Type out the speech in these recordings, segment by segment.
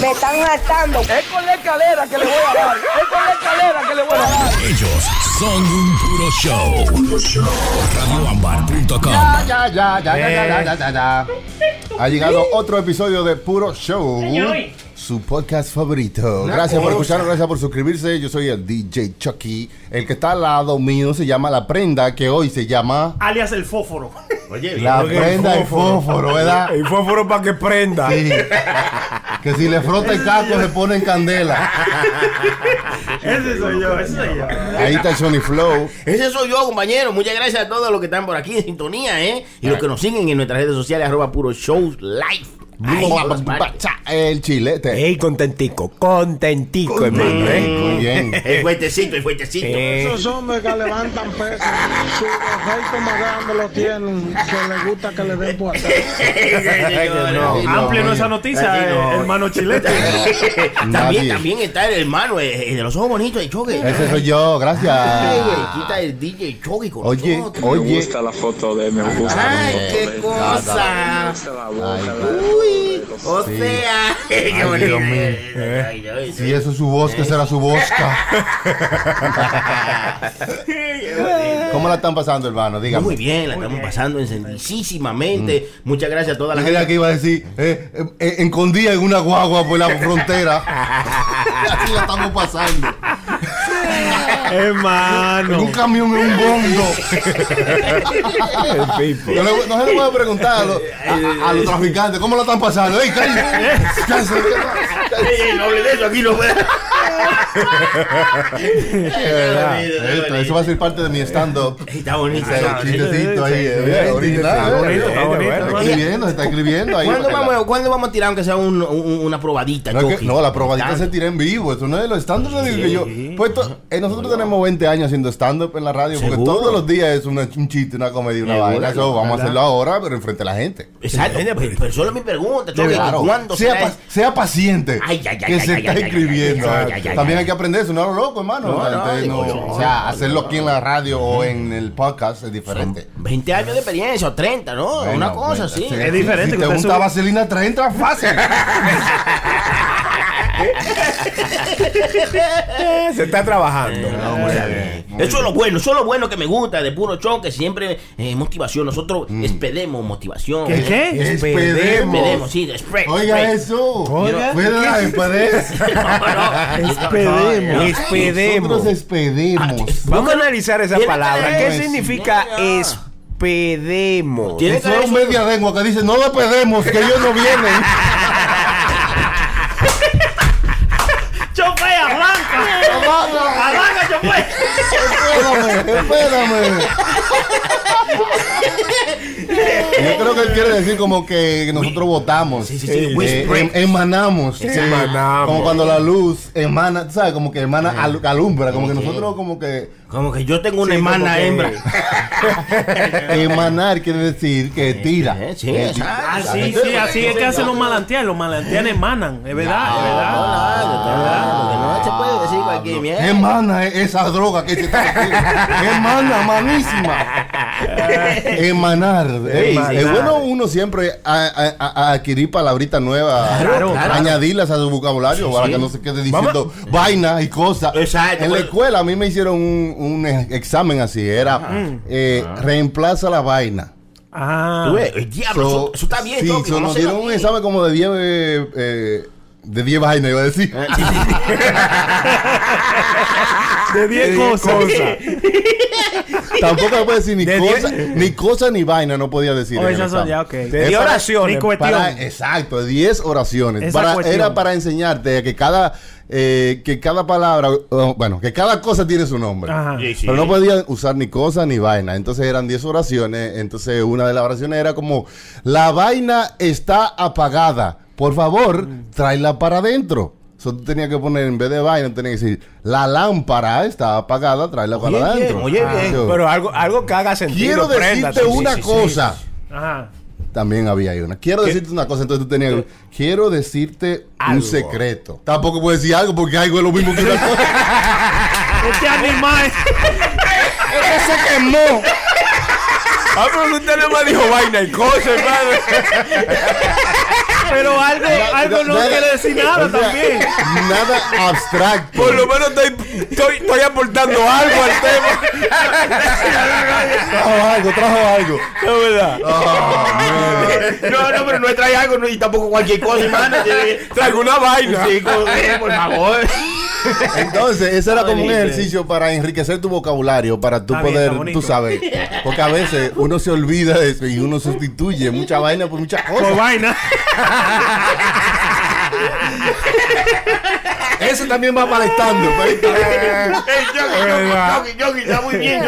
Me están hartando. Es con la escalera que le voy a dar. Es con la escalera que le voy a dar. Ellos son un puro show. RadioAmbar.com. Ya, ya, ya, ya, ya, ya, ya, ya, ya. Ha llegado otro episodio de Puro Show. Su podcast favorito. Gracias por escucharnos, gracias por suscribirse. Yo soy el DJ Chucky. El que está al lado mío se llama La Prenda, que hoy se llama alias el fósforo. Oye, La Prenda y Fósforo, ¿verdad? El fósforo para que prenda. Sí. Que si le frota el casco se pone en candela. Ese soy yo, ese soy yo. Ahí está Sony Flow. Ese soy yo, compañero. Muchas gracias a todos los que están por aquí en sintonía, ¿eh? Y los que nos siguen en nuestras redes sociales, arroba puro show live. El chilete. Ey, contentico, contentico, hermano, ¿eh? Muy bien. El fuertecito, el fuertecito. Eh, Esos hombres que levantan peso, su más grande lo tienen, que les gusta que le den por atrás. no, no, Amplio no, esa no. noticia, eh, hermano chilete. también, Nadie. también está el hermano de los ojos bonitos de Choque. Ese soy yo, gracias. Quita el DJ Choque con Oye, oye. la foto de me gusta. Ay, qué cosa. Uy, o sea, qué Ay, bonito. Dios mío. Ay, ay, Si eso es su voz, que será su bosca. ¿Cómo la están pasando, hermano? Dígame. Muy bien, la estamos pasando encendidísimamente. Muchas gracias a toda la gente que iba a decir, eh, eh, eh, escondida en una guagua por la frontera. Así la estamos pasando. En Hermano. un camión, en un bondo. el pipo. No, le- no se le puede preguntar a los, a- a los traficantes cómo la están pasando. ¡Ey! Cállense. Ey, no hable de eso aquí, no puede. Esto, Eso va a ser parte de mi stand-up. Está bonito. Está bonito. chistecito ahí. Está bonito. Está escribiendo, se está escribiendo ahí. ¿Cuándo vamos, ¿Cuándo vamos a tirar aunque sea un- un- una probadita, No, es que- Chucky? no, la probadita Tanto. se tira en vivo. Eso no es los digo que yo. Pues to- eh, nosotros tenemos 20 años haciendo stand-up en la radio porque todos los días es una- un chiste, una comedia, una vaina. Eso vamos a hacerlo ahora, pero enfrente a la gente. Exacto. Pero, pero solo mi pregunta, Chucky, Claro. ¿cuándo sea, será pa- sea paciente. Ay, ay, ay, que ay, se ay, está escribiendo. ay, ay, ay, También ay. hay que aprender eso, no lo loco, hermano. No, no, no- o sea, hacerlo aquí en la radio o en el podcast es diferente. 20 años de experiencia o 30, ¿no? Bueno, Una cosa así. sí. Es diferente Si te gusta vaselina 30, fácil. Se está trabajando. Eso es lo bueno, eso es lo bueno que me gusta de puro show, que siempre eh, motivación. Nosotros expedemos motivación. ¿Qué, qué? Expedemos, sí, Oiga eso. Oiga. Fue de la espedez. Expedemos. Expedemos. Nosotros expedemos. Vamos a analizar esa palabra. ¿Qué significa expedemos? Eso que es un media lengua que dice, no despedemos, que ellos no vienen. chofea! Espérame, espérame. Yo creo que él quiere decir como que nosotros votamos. Sí, sí, sí. Eh, spread. em- emanamos. Emanamos. Como cuando la luz emana, ¿sabes? Como que emana, al- alumbra. Como que nosotros como que... Como que yo tengo una Sí, hermana que- hembra. Emanar quiere decir que tira. Sí, Eh, exacto. Ah, sí, sí, así es que hacen los malantianes. Los malantianes emanan, es verdad, es verdad. Claro, que no se puede decir cualquier mierda. Emana esa droga que se está haciendo. Emana, manísima. Emanar. Ey. Es bueno uno siempre a- a- a- adquirir palabritas nuevas, Claro, claro. añadirlas a su vocabulario para que no se quede diciendo vaina y cosas. Exacto. En la escuela a mí me hicieron un, un examen así, era eh, reemplaza la vaina. Ah. Tú ves, el diablo, So, eso, eso está bien. Sí, so, nos dieron un examen como de 10 eh, eh, de 10 vainas, iba a decir. Sí. De 10 cosas. Tampoco puede decir ni De cosa, diez- ni cosa ni vaina, no podía decir. Oh, esas son ya, ok. De Es 10 para- oraciones. Ni cuestión. Para, exacto, 10 oraciones. Para- era para enseñarte que cada, eh, que cada palabra, bueno, que cada cosa tiene su nombre. Ajá. Sí, sí. Pero no podían usar ni cosa ni vaina. Entonces eran 10 oraciones. Entonces una de las oraciones era como, la vaina está apagada. Por favor, Mm. tráela para adentro. Eso tú tenías que poner, en vez de vaina, tenías que decir, la lámpara está apagada, tráela para bien, adentro. oye, bien. Yo, Pero algo, algo que haga sentido. Quiero decirte una sí, sí. cosa. Ajá. También había ahí una. Quiero decirte una cosa, entonces tú tenías que. Quiero decirte un secreto. Tampoco puedo decir algo porque algo es lo mismo que una cosa. Este animal. ¡Es que se quemó! Ah, pero usted no me dijo vaina y cosas, hermano. Pero algo, algo no Nada- quiere decir nada o sea, también. Nada abstracto. Por lo menos estoy, estoy, estoy aportando algo al tema. Trajo algo, trajo algo. No, ¿verdad? No, no, pero no trae algo no, y tampoco cualquier cosa, hermano. Traigo una vaina. Sí, con- eh, por favor. Entonces, ese era como un ejercicio para enriquecer tu vocabulario, para tú poder, tú sabes. Porque a veces uno se olvida de eso y uno sustituye mucha vaina por muchas Por cosas. vaina. Eso también va para el Chucky, Chucky, está muy bien.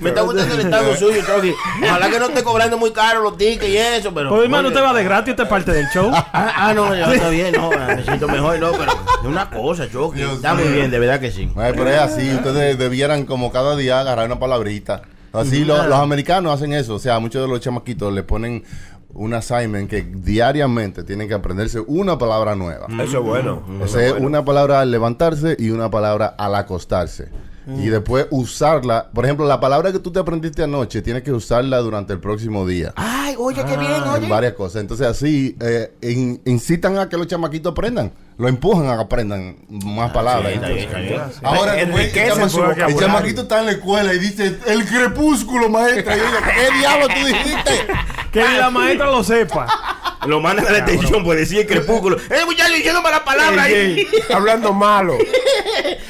Me está gustando el estado suyo, Chucky. Ojalá que no esté cobrando muy caro los tickets y eso, pero. Pues hermano, usted va de gratis, usted es parte del show. Ah, ah, no, ya está bien, no, me siento mejor, no, pero es una cosa. Dios Está muy bien, de verdad que sí. Ay, pero es así, ustedes debieran como cada día agarrar una palabrita. Así lo- los americanos hacen eso, o sea, muchos de los chamaquitos le ponen un assignment que diariamente tienen que aprenderse una palabra nueva. Eso es bueno. O sea, una palabra al levantarse y una palabra al acostarse. Y después usarla. Por ejemplo, la palabra que tú te aprendiste anoche, tienes que usarla durante el próximo día. Ay, oye, qué bien, En oye. varias cosas. Entonces así eh, in- incitan a que los chamaquitos aprendan. Lo empujan a que aprendan más palabras. Ah, está bien, está bien. Ahora, el, chama- su el chamaquito está en la escuela y dice, el crepúsculo, maestra. Y yo digo, ¿qué diablo tú dijiste? Que la maestra lo sepa. Lo mandan a la detención por decir crepúsculo. ¡Eh, muchacho, diciendo malas palabras ahí! Ey, ey, Hablando malo.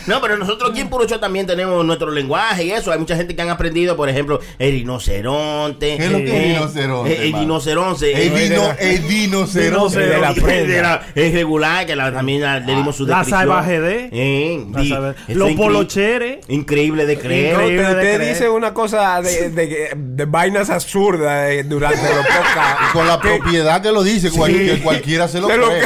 No, pero nosotros aquí en Puro Show también tenemos nuestro lenguaje y eso. Hay mucha gente que han aprendido, por ejemplo, el rinoceronte. ¿Qué es lo que es rinoceronte, El rinoceronte. El vino, el rinoceronte. de la prenda. de la- Es regular, que la- también la- le dimos su La descripción. salvaje de- Eh, La salvaje- Los polocheres. Increíble de creer. No, Increíble de creer. dice una cosa de, de, de vainas absurdas eh, durante los podcasts. Con la propiedad que lo dice, cual- que cualquiera se lo cree.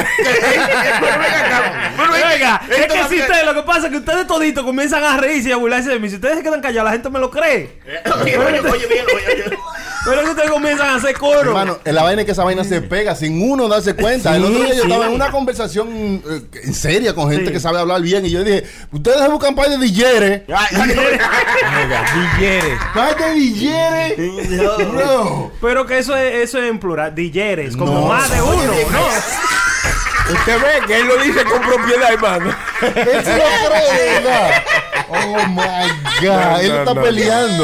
Oiga, es esto que si ustedes, lo que pasa es que ustedes toditos comienzan a reírse y a burlarse de mí. Si ustedes se quedan callados, la gente me lo cree. Oye, oye, oye, bien, oye, oye. Pero es que ustedes comienzan a hacer coro. Hermano, la vaina es que esa vaina se pega sin uno darse cuenta. el otro día yo sí. estaba en una conversación eh, en seria con gente Sí. que sabe hablar bien y yo dije, ustedes se buscan par de. Ay, ay, Par de DJs. no. No. Pero que eso es, eso es en plural. Dilleres, como No. más de uno, ¿no? Usted ve que él lo dice con propiedad, hermano. Él se lo cree, de verdad. Oh my God. Él no, está no. peleando.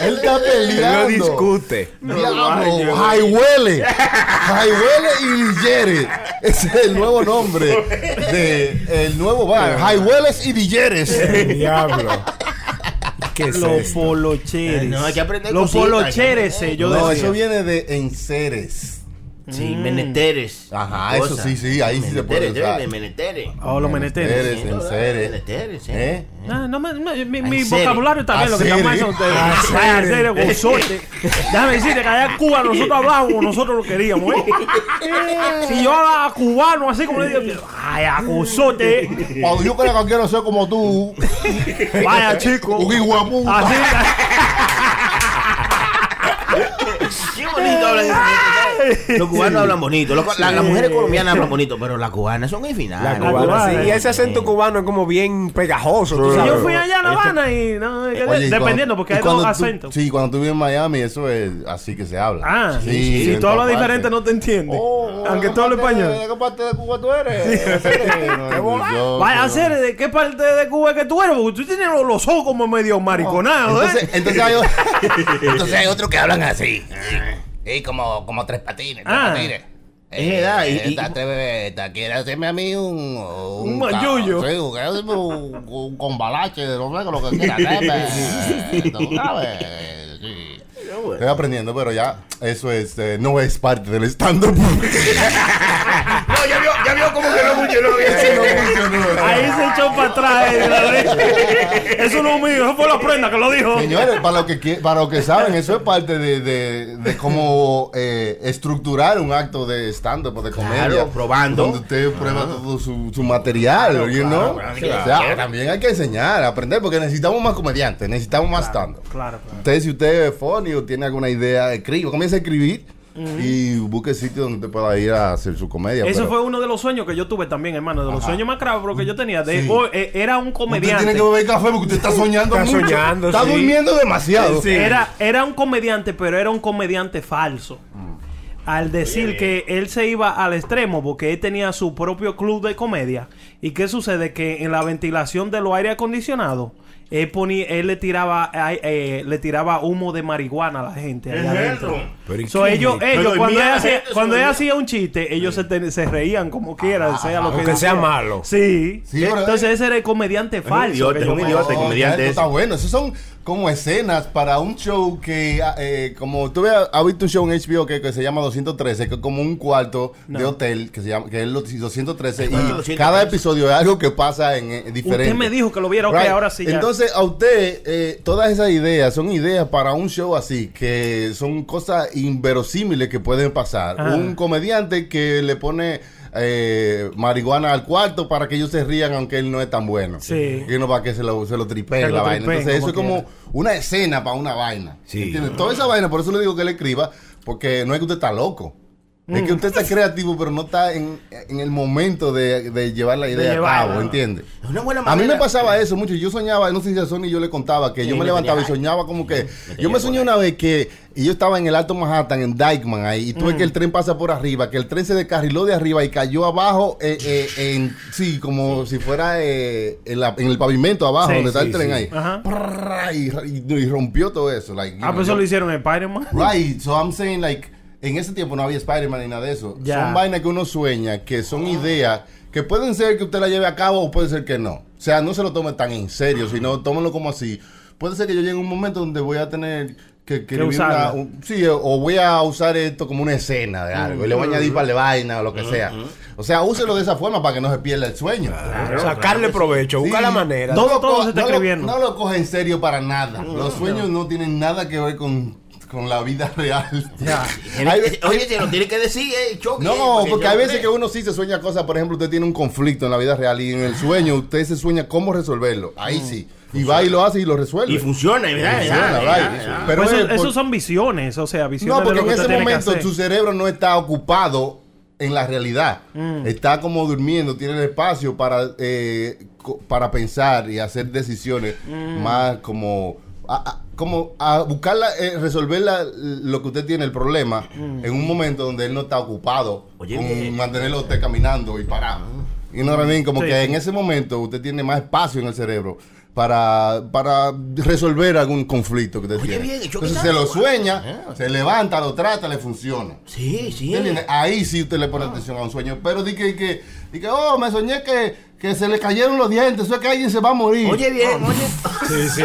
Él está peleando. discute. Diablo, Jaihuele. Jaihuele y Dilleres. Ese es el nuevo nombre de el nuevo bar. Jaihueles y Dilleres. Diablo. ¿Qué es Los esto? polocheres. No, hay que aprender Los cositas, polocheres, que eh, yo no, decía. eso viene de enseres. Sí, menesteres. Ajá, Cosas. eso sí, sí, ahí sí se puede usar. de menesteres. Oh, los meneteres. Enseres. sí. ¿Eh? Ah, no, me- me- mi, mi serio. vocabulario también lo que ¿A llama eso. de- Vaya, en serio, gozote. Déjame decirte que allá en Cuba nosotros hablábamos, nosotros lo queríamos, ¿eh? Si yo hablaba cubano así como le digo, vaya, gozote. Cuando yo creo que quiero ser como tú, Vaya, chico. un guapo. Así. Qué bonito Los cubanos hablan bonito. Los- la- Las mujeres colombianas hablan bonito, pero las cubanas son La cubana, sí. eh. Y ese acento cubano es como bien pegajoso. tú sabes. yo fui allá a La Habana y no, Oye, dependiendo, cuando- porque y hay dos acentos. Sí, cuando tú vives en Miami, eso es así que se habla. Ah, sí, si tú hablas diferente no te entiendes. Oh, Aunque ¿de tú hables español. ¿De qué parte de Cuba tú eres? Vaya a ser de qué parte de Cuba que tú eres, porque tú tienes los, los ojos como medio mariconados, Entonces, ¿eh? entonces hay, Entonces hay otros que hablan así. Y como, como tres patines, tres Ah. patines. Es edad, y- y- esta, tres- esta quiere hacerme a mí un... Un ca- mayullo. Sí, un, un, un, un combalache, no sé lo que quiera hacerme. Tú sabes, sí. Estoy aprendiendo, pero ya eso es, eh, no es parte del stand-up. No, ya vio, ya vio como que no funcionó bien. Ahí se echó para atrás. eh. Eso no es mío, eso fue la prenda que lo dijo. Señores, para los que, para los que saben, eso es parte de, de, de cómo eh, estructurar un acto de stand-up o de comedia. Claro, probando. Donde usted prueba todo su, su material, you know? claro, O claro. sea, también hay que enseñar, aprender, porque necesitamos más comediantes, necesitamos más stand-up. Claro, claro. Usted, si usted es funny o tiene alguna idea, escriba, comienza a escribir y busque sitio donde usted pueda ir a hacer su comedia. Eso pero fue uno de los sueños que yo tuve también, hermano. De los Ajá. sueños más cabros que yo tenía. De, Sí. oh, eh, era un Usted comediante. tiene que beber café porque usted está soñando Está mucho. soñando, Está sí. durmiendo demasiado. Sí. Era, era un comediante, pero era un comediante falso. al decir que él se iba al extremo porque él tenía su propio club de comedia. ¿Y qué sucede? Que en la ventilación de los aire acondicionados, él, ponía, él le tiraba eh, le tiraba humo de marihuana a la gente ahí adentro. Pero ellos, Pero ellos dormía cuando, él hacía, cuando él hacía un chiste, ellos se, reían como quiera, sea lo que Aunque Dios sea malo. Sí. Sí, pero- Entonces ese era el comediante falso. idiota, que es un idiota. Comediante ese. está bueno. Esos son como escenas para un show que, ah, eh, como tú has visto un show en HBO que, que se llama 213, que es como un cuarto de hotel que se llama, que es los 213 y 213. cada episodio es algo que pasa en, en diferente. Usted me dijo que lo viera, ok, Right. ahora sí ya. Entonces, a usted, eh, todas esas ideas son ideas para un show así, que son cosas inverosímiles que pueden pasar. Un comediante que le pone eh, marihuana al cuarto para que ellos se rían, aunque él no es tan bueno. Sí. Y no para que se lo, se lo tripee Se lo la vaina. tripeen, Entonces, eso es como una escena para una vaina. Sí. ¿Entiendes? Toda esa vaina, por eso le digo que le escriba, porque no es que usted está loco. Es Mm. que usted está creativo, pero no está en, en el momento de, de llevar la idea a cabo, buena A mí me pasaba eso mucho. Yo soñaba, no sé si a Sony yo le contaba que Sí, yo me me levantaba y soñaba como que. Yo me soñé una vez que y yo estaba en el Alto Manhattan, en Dykeman ahí, y tú ves que el tren pasa por arriba, que el tren se descarriló de arriba y cayó abajo, eh, eh, en, sí, como si fuera eh, en, la- en el pavimento abajo, Sí, donde está sí, el tren ahí. Ajá. Prrrra, Y, y- rompió todo eso. Like, Ah, know, pues eso yo- lo hicieron en Spider-Man. Right, so I'm saying like en ese tiempo no había Spider-Man ni nada de eso. Ya. Son vainas que uno sueña, que son ideas que pueden ser que usted la lleve a cabo o puede ser que no. O sea, no se lo tome tan en serio, sino tómelo como así. Puede ser que yo llegue a un momento donde voy a tener que, que una- un- sí, o voy a usar esto como una escena de algo y le voy a añadir para de vaina o lo que sea. O sea, úselo de esa forma para que no se pierda el sueño. Sacarle provecho, busca Sí. la manera. Todo- lo todo se está no lo-. No lo coge en serio para nada. Los sueños no tienen nada que ver con, con la vida real. Oye, se lo tiene que decir, eh, choque. no, porque yo hay veces creo. que uno sí se sueña cosas. Por ejemplo, usted tiene un conflicto en la vida real y en el sueño usted se sueña cómo resolverlo. Ahí sí. Y va y lo hace y lo resuelve. Y funciona, ¿verdad? Funciona, ya. Pero Pues eso, es por- esos son visiones, o sea, visiones no, porque de lo en ese momento su cerebro no está ocupado en la realidad. Mm. Está como durmiendo, tiene el espacio para, eh, para pensar y hacer decisiones Mm. más como... a- a- como a buscar la- eh, resolver la- lo que usted tiene, el problema, Mm. en un momento donde él no está ocupado Oye, con bien. mantenerlo usted caminando y parado. Y no también como Sí, que en ese momento usted tiene más espacio en el cerebro para, para resolver algún conflicto que usted Oye, tiene. bien, Entonces se lo sueña, se levanta, lo trata, le funciona. Sí, sí. Ahí sí usted le pone atención a un sueño. Pero di que, que, di que, oh, me soñé que, que se le cayeron los dientes. Eso es que alguien se va a morir. Oye, bien, oye. Sí, sí.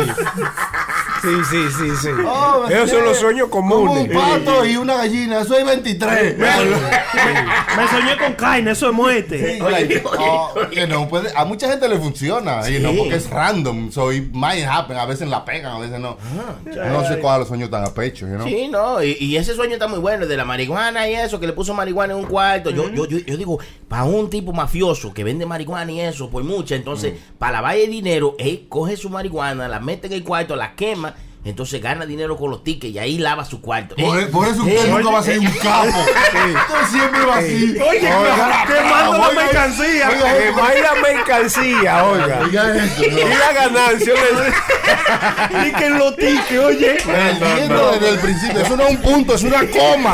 Sí, sí, sí, sí. Oh, Esos son los sueños Como comunes. un pato y una gallina. Eso es 23. Me soñé con carne, eso es muerte. Sí, oh, que no puede, a mucha gente le funciona y no porque es random. So it might happen. A veces la pegan, a veces no. no se coja los sueños tan a pecho, you know? Sí, no, y, y ese sueño está muy bueno, el de la marihuana y eso, que le puso marihuana en un cuarto. Yo, yo, yo, yo digo, para un tipo mafioso que vende marihuana y eso, por mucha, entonces, para lavar el dinero, él coge su marihuana, la mete en el cuarto, la quema, entonces gana dinero con los tickets y ahí lava su cuarto. Por, Eh, por eso eh, usted nunca va a ser un capo. Usted siempre va así. Oye, quemando la oiga, mercancía. Que vaya mercancía, oiga. Oiga eso, no. Y la ganancia le- Y que lo tique, oye. Perdiendo desde el principio. Eso no es un punto, es una coma.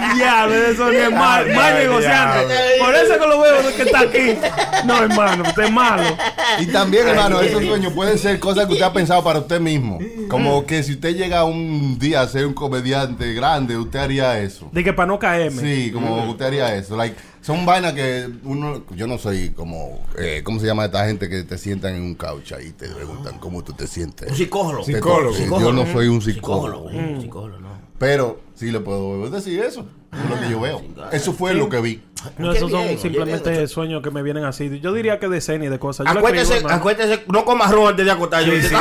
Diablo, eso ni es mal, mal negociante. Por eso que lo veo que está aquí. No, hermano, usted es malo. Y también, hermano, esos sueños pueden ser cosas que usted ha pensado para usted mismo. Como que si usted llega un día a ser un comediante grande, usted haría eso. De que para no caerme. Sí, como usted haría eso. Like, son vainas que uno, yo no soy como, eh, ¿cómo se llama esta gente que te sientan en un couch ahí y te preguntan cómo tú te sientes? Un psicólogo. Te- Psicólogo. Yo no soy un Psicólogo, psicólogo. eh, psicólogo, no. Pero sí le puedo decir eso. Es lo que yo veo. Eso fue lo que vi. No, esos son simplemente bien. sueños que me vienen así. Yo diría que de cena y de cosas. Yo Acuérdese, escribo, acuérdese, no coma arroz antes de acostar. yo- Está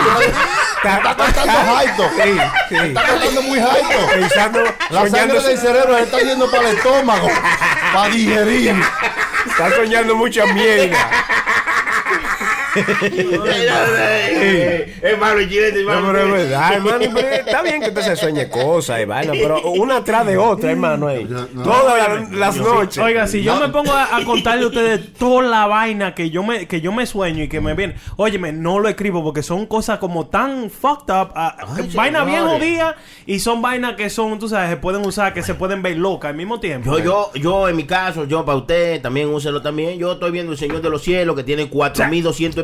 tratando jaito. Sí, sí. Está tratando muy jaito. Pensando, La sangre del cerebro está yendo para el estómago. Para digerir. está soñando mucha mierda. Hermano, chilete, No, hermano. pero es verdad, hermano. pero está bien que usted se sueñe cosas y vaina, pero una tras de otra, hermano. ahí. no. Todas las- noches. Oiga, si yo me pongo a, a contarle a ustedes toda la vaina que yo me que yo me sueño y que me viene, óyeme, no lo escribo porque son cosas como tan fucked up, ah, vainas bien jodidas y son vainas que son, tú sabes, se pueden usar, que se pueden ver locas al mismo tiempo. Yo, yo, yo, en mi caso, yo para usted, también úselo también. Yo estoy viendo El Señor de los Cielos, que tiene 4200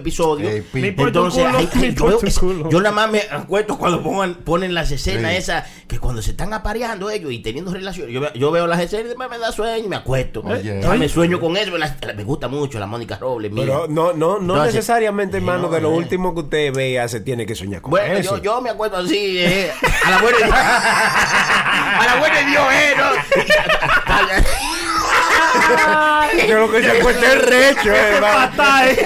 un Entonces, culo, yo, es- nada más me acuesto cuando pongan, ponen las escenas Sí. esas, que cuando se están apareando ellos y teniendo relaciones, yo, ve- yo veo las escenas y me da sueño y me acuesto. Me sueño con eso, la- me gusta mucho la Mónica Robles. mía. Pero no, no, no Entonces, necesariamente, hermano, no, de lo eh. último que usted vea se tiene que soñar con Bueno, eso. yo, yo me acuerdo así, eh, a la buena de Dios. a la buena de Dios, eh, no. Yo lo que se acuesta es recho, eh, hermano. Fatal.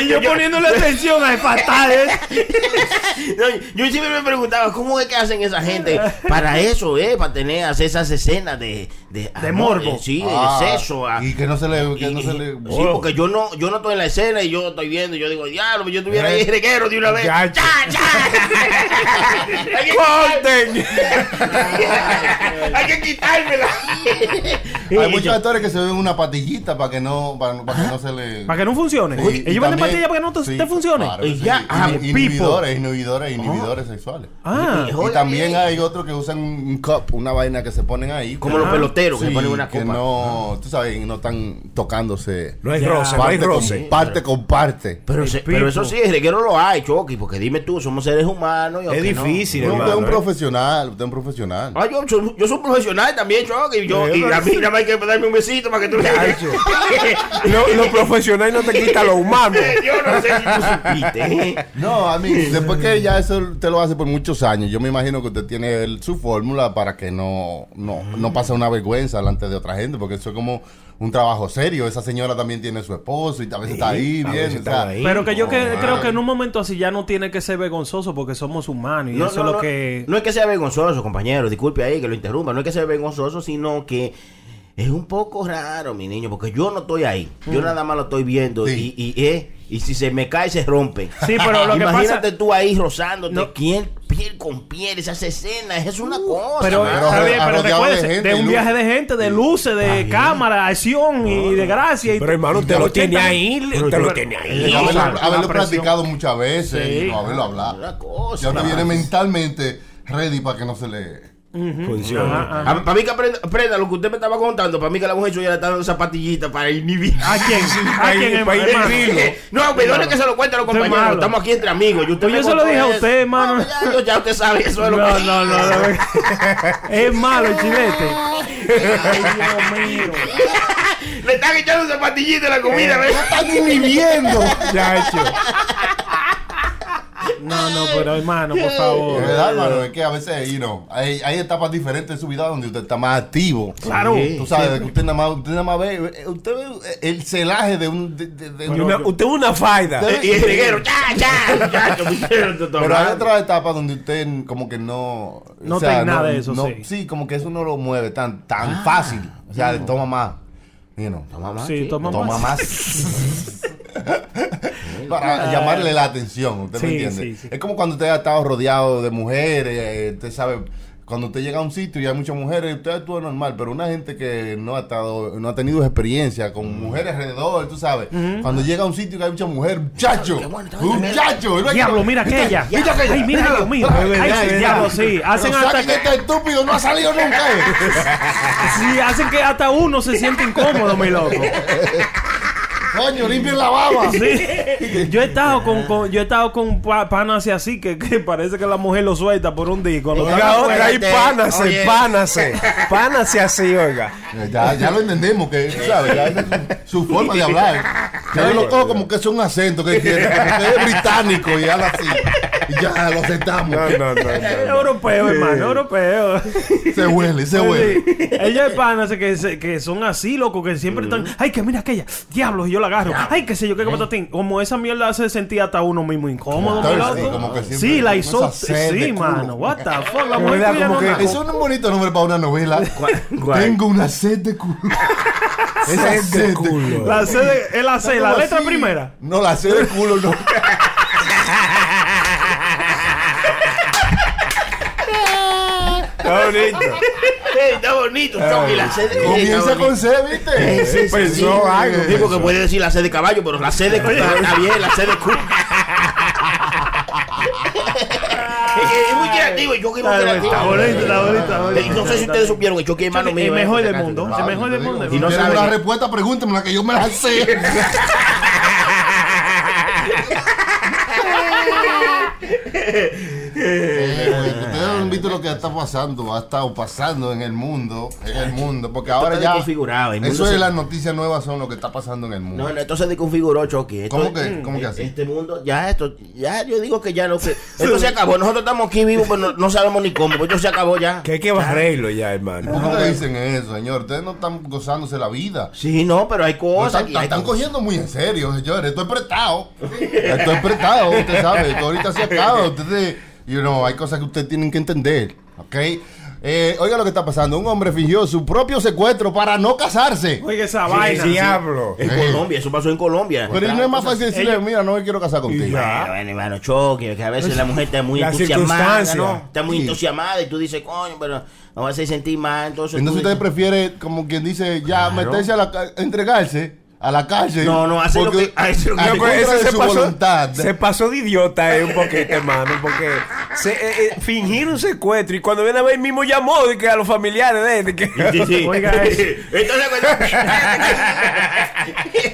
y yo poniéndole atención a fatal. No, yo siempre me preguntaba, ¿cómo es que hacen esa gente para eso, eh? Para tener hacer esas escenas de... De, De amor, morbo. eh, Sí, Ah, de sexo. ah. Y que no se le. Que Y- no se le sí, porque yo no, yo no estoy en la escena y yo estoy viendo y yo digo, diablo, yo estuviera ahí Eh. reguero de una vez. Ya, ¡Ya, ya! Hay que ¡Corten! Hay que quitármela. Hay muchos actores que se ven una patillita para que no, para, para que no se le. Para que no funcione. Sí, Ellos y venden también- pastillas para que no te, sí, te funcione. claro, Y sí. ya, ah, Inhi- people. inhibidores, inhibidores, inhibidores sexuales. Ah, Y también hay otros que usan un cup, una vaina que se ponen ahí. Como los peloteros que Sí, ponen una que copa. no, tú sabes, no están tocándose. No hay Ya. roce, no hay parte, roce. con, parte con parte. Pero, se- pero eso sí, el reguero lo hay, Chucky, porque dime tú, somos seres humanos. y Es no- difícil, No, usted es un eh. profesional, usted es un profesional. Ah, yo, soy, yo soy un profesional también. Y, yo, Sí, y a mí nada más hay que darme un besito para que tú veas. Lo, lo profesional no te quita lo humano. yo no sé si tú supiste. ¿eh? No, a mí, después que ya eso usted lo hace por muchos años, yo me imagino que usted tiene el- su fórmula para que no, no, no pase una vergüenza delante de otra gente, porque eso es como un trabajo serio. Esa señora también tiene su esposo y a veces está ahí, bien. o está sea, ahí. pero que yo que- creo que en un momento así ya no tiene que ser vergonzoso porque somos humanos y No, eso no, es lo no, que... no es que sea vergonzoso, compañero, disculpe ahí que lo interrumpa, no es que sea vergonzoso, sino que es un poco raro, mi niño, porque yo no estoy ahí, yo Mm. nada más lo estoy viendo Sí. y, y, eh, y si se me cae se rompe. Sí, pero lo que Imagínate pasa... tú ahí rozándote, No. piel, piel con piel, esas escenas, es una cosa. Pero, está bien, pero rodeado de un viaje de gente, de luces, de cámara, acción y de gracia. y Pero hermano, usted lo tiene ahí. Usted lo tiene ahí. haberlo, haberlo practicado muchas veces Sí. y no haberlo hablado. Una cosa, Ya te viene mentalmente ready para que no se le. Funciona. Ajá, para mí que aprenda, aprenda lo que usted me estaba contando, para mí que la mujer suya le está dando esa patillita para inhibir. ¿A quién? ¿A Ahí, quién, para inhibirlo. No, perdone que se lo cuente a los es compañeros. Estamos aquí entre amigos. Y usted Pues me yo se lo dije a usted, hermano. No, ya, yo- ya usted sabe eso es lo No, que. no, no, no. Es malo el chilete. Ay, Dios mío. Le están echando esa patillita en la comida. ¿ves? ¡Están inhibiendo! Ya, hecho. No, no, pero hermano, por Es favor. verdad, hermano, es que a veces, you know, hay, hay etapas diferentes en su vida donde usted está más activo. Claro. Tú sabes, de que usted nada más, usted nada más ve, usted ve el celaje de un... De, de- una- usted es una faida. Y el reguero, ya, ya, ya, Pero hay otras etapas donde usted como que no... No tiene nada de eso, no- sí. como que eso no lo mueve tan, tan fácil. O sea, toma más. You know, Toma más, Sí, toma toma más. más. Para llamarle la atención, ¿usted Sí, me entiende? sí, sí. Es como cuando usted ha estado rodeado de mujeres, eh, usted sabe, cuando usted llega a un sitio y hay muchas mujeres, usted actúa normal, pero una gente que no ha estado, no ha tenido experiencia con mujeres alrededor, tú sabes, cuando llega a un sitio que hay muchas mujeres, muchacho, muchacho, Diablo, mira aquella. Mira aquella. Ay, mira, Dios mío. Ay, diablo, sí. Hacen Pero hasta que, este estúpido no ha salido nunca. eh. sí, hacen que hasta uno se siente incómodo, mi loco. Coño, limpien la baba. Sí. Yo he estado con, con- yo he estado con pa- panas así que, que parece que la mujer lo suelta por un Cuando Oiga, oiga, ahí pánase, pánase. Pánase así, oiga. Ya, ya lo entendemos, que ¿sabes? Ya esa es su, su forma de hablar. Ya yo lo cojo como que es un acento que como que es británico y habla así. Ya lo aceptamos. No, no, no, no. Europeo, hermano, europeo. Se huele, se huele. Ellos de panas que, que son así, loco, que siempre están. Ay, que mira aquella. Diablos, y yo la agarro. Ay, qué sé yo, qué patatín. Como esa mierda hace sentir hasta uno mismo incómodo, loco. sí, como que siempre Sí, la hizo. sed Sí, mano. What the fuck, la mujer. Eso es un bonito nombre para una novela. cuál? Tengo una sed de culo. Esa Sed de culo. La C, de- es la C, la ¿Cómo letra así? primera. No, la sed de culo no. Está bonito. Está bonito, la de Comienza con C. C, ¿viste? Sí, sí, Pensó sí. algo. Sí, porque puede decir la sed de caballo, pero la sed de está, está bien, la sed de culo. Es que muy creativo, es muy Está creativo. bonito, está bonito, está bonito. Y No sé si ustedes supieron que Chucky es hermano El mío. mejor del mundo. El mejor del mundo. Y no Si sabe una que- respuesta, pregúntemela que yo me la sé. Visto lo que está pasando, ha estado pasando en el mundo, en el mundo, porque ahora ya desconfigurado, el mundo eso se- es las noticias nuevas son lo que está pasando en el mundo. No, no, esto se desconfiguró. Esto- ¿Cómo que- cómo que así? Este mundo, ya esto, ya yo digo que ya no que esto se acabó. Nosotros estamos aquí vivos, pero no, no sabemos ni cómo. Pues esto se acabó ya. Que hay que barrerlo ya, hermano. ¿Cómo que dicen eso, señor? Ustedes no están gozándose la vida. Sí, no, pero hay cosas. están, hay están cosas. cogiendo muy en serio, señores. Esto es prestado. Esto es prestado, usted sabe. Esto ahorita se acaba. Ustedes, you know, hay cosas que ustedes tienen que entender. ¿Ok? Eh, oiga lo que está pasando. Un hombre fingió su propio secuestro para no casarse. Oiga esa El vaina. diablo. En Eh. Colombia, eso pasó en Colombia. Pero y no es más fácil decirle, Ellos- mira, no me quiero casar contigo. Bueno, bueno, hermano, choque, que a veces la mujer está muy La entusiasmada. ¿no? Está muy Sí. entusiasmada y tú dices, coño, pero no vas a sentir mal, entonces... Entonces tú usted dices- prefiere, como quien dice, ya meterse a la ca- entregarse a la cárcel. No, no, hacer lo porque- que- lo que- ese de se su pasó, voluntad. se pasó de idiota eh, un poquito, hermano, porque se, eh, eh, fingir un secuestro y cuando viene a ver, mismo llamó de que a los familiares de él. de que- Sí, sí. Oiga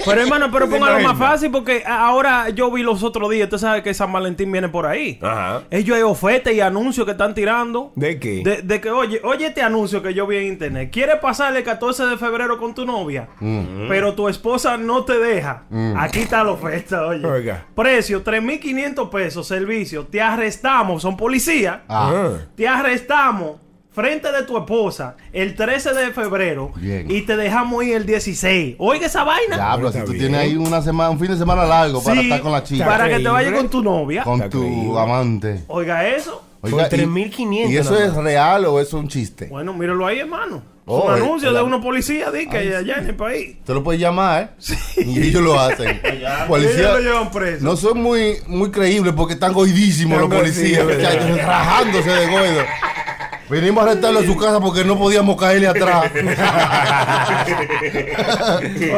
Pero hermano, pero ¿Te póngalo más fácil porque ahora yo vi los otros días, usted sabe que San Valentín viene por ahí. Ajá. Ellos hay ofertas y anuncios que están tirando. ¿De qué? De, de que, oye, oye este anuncio que yo vi en internet. ¿Quieres pasar el 14 de febrero con tu novia? Mm. Pero tu esposa no te deja. Aquí está la oferta, oye. Oiga. Precio, 3.500 pesos. Servicio. Te arrestamos. Son policías. Ah. Te arrestamos frente de tu esposa el 13 de febrero. Bien. Y te dejamos ir el 16. Oiga esa vaina. Diablo, Está si tú bien. tienes ahí una semana, un fin de semana largo para Sí, estar con la chica, Para que te vayas con tu novia. con tu amante. Oiga eso. Con y- 3.500 ¿Y eso es real o es un chiste? Bueno, míralo ahí, hermano. Oh, un el- anuncio de unos policías que allá en el país. Te lo puedes llamar y ellos lo hacen. Ellos Policía, lo llevan preso. no son muy, muy creíbles porque están goidísimos los policías, rajándose de goido. Venimos a arrestarlo a su casa porque no podíamos caerle atrás.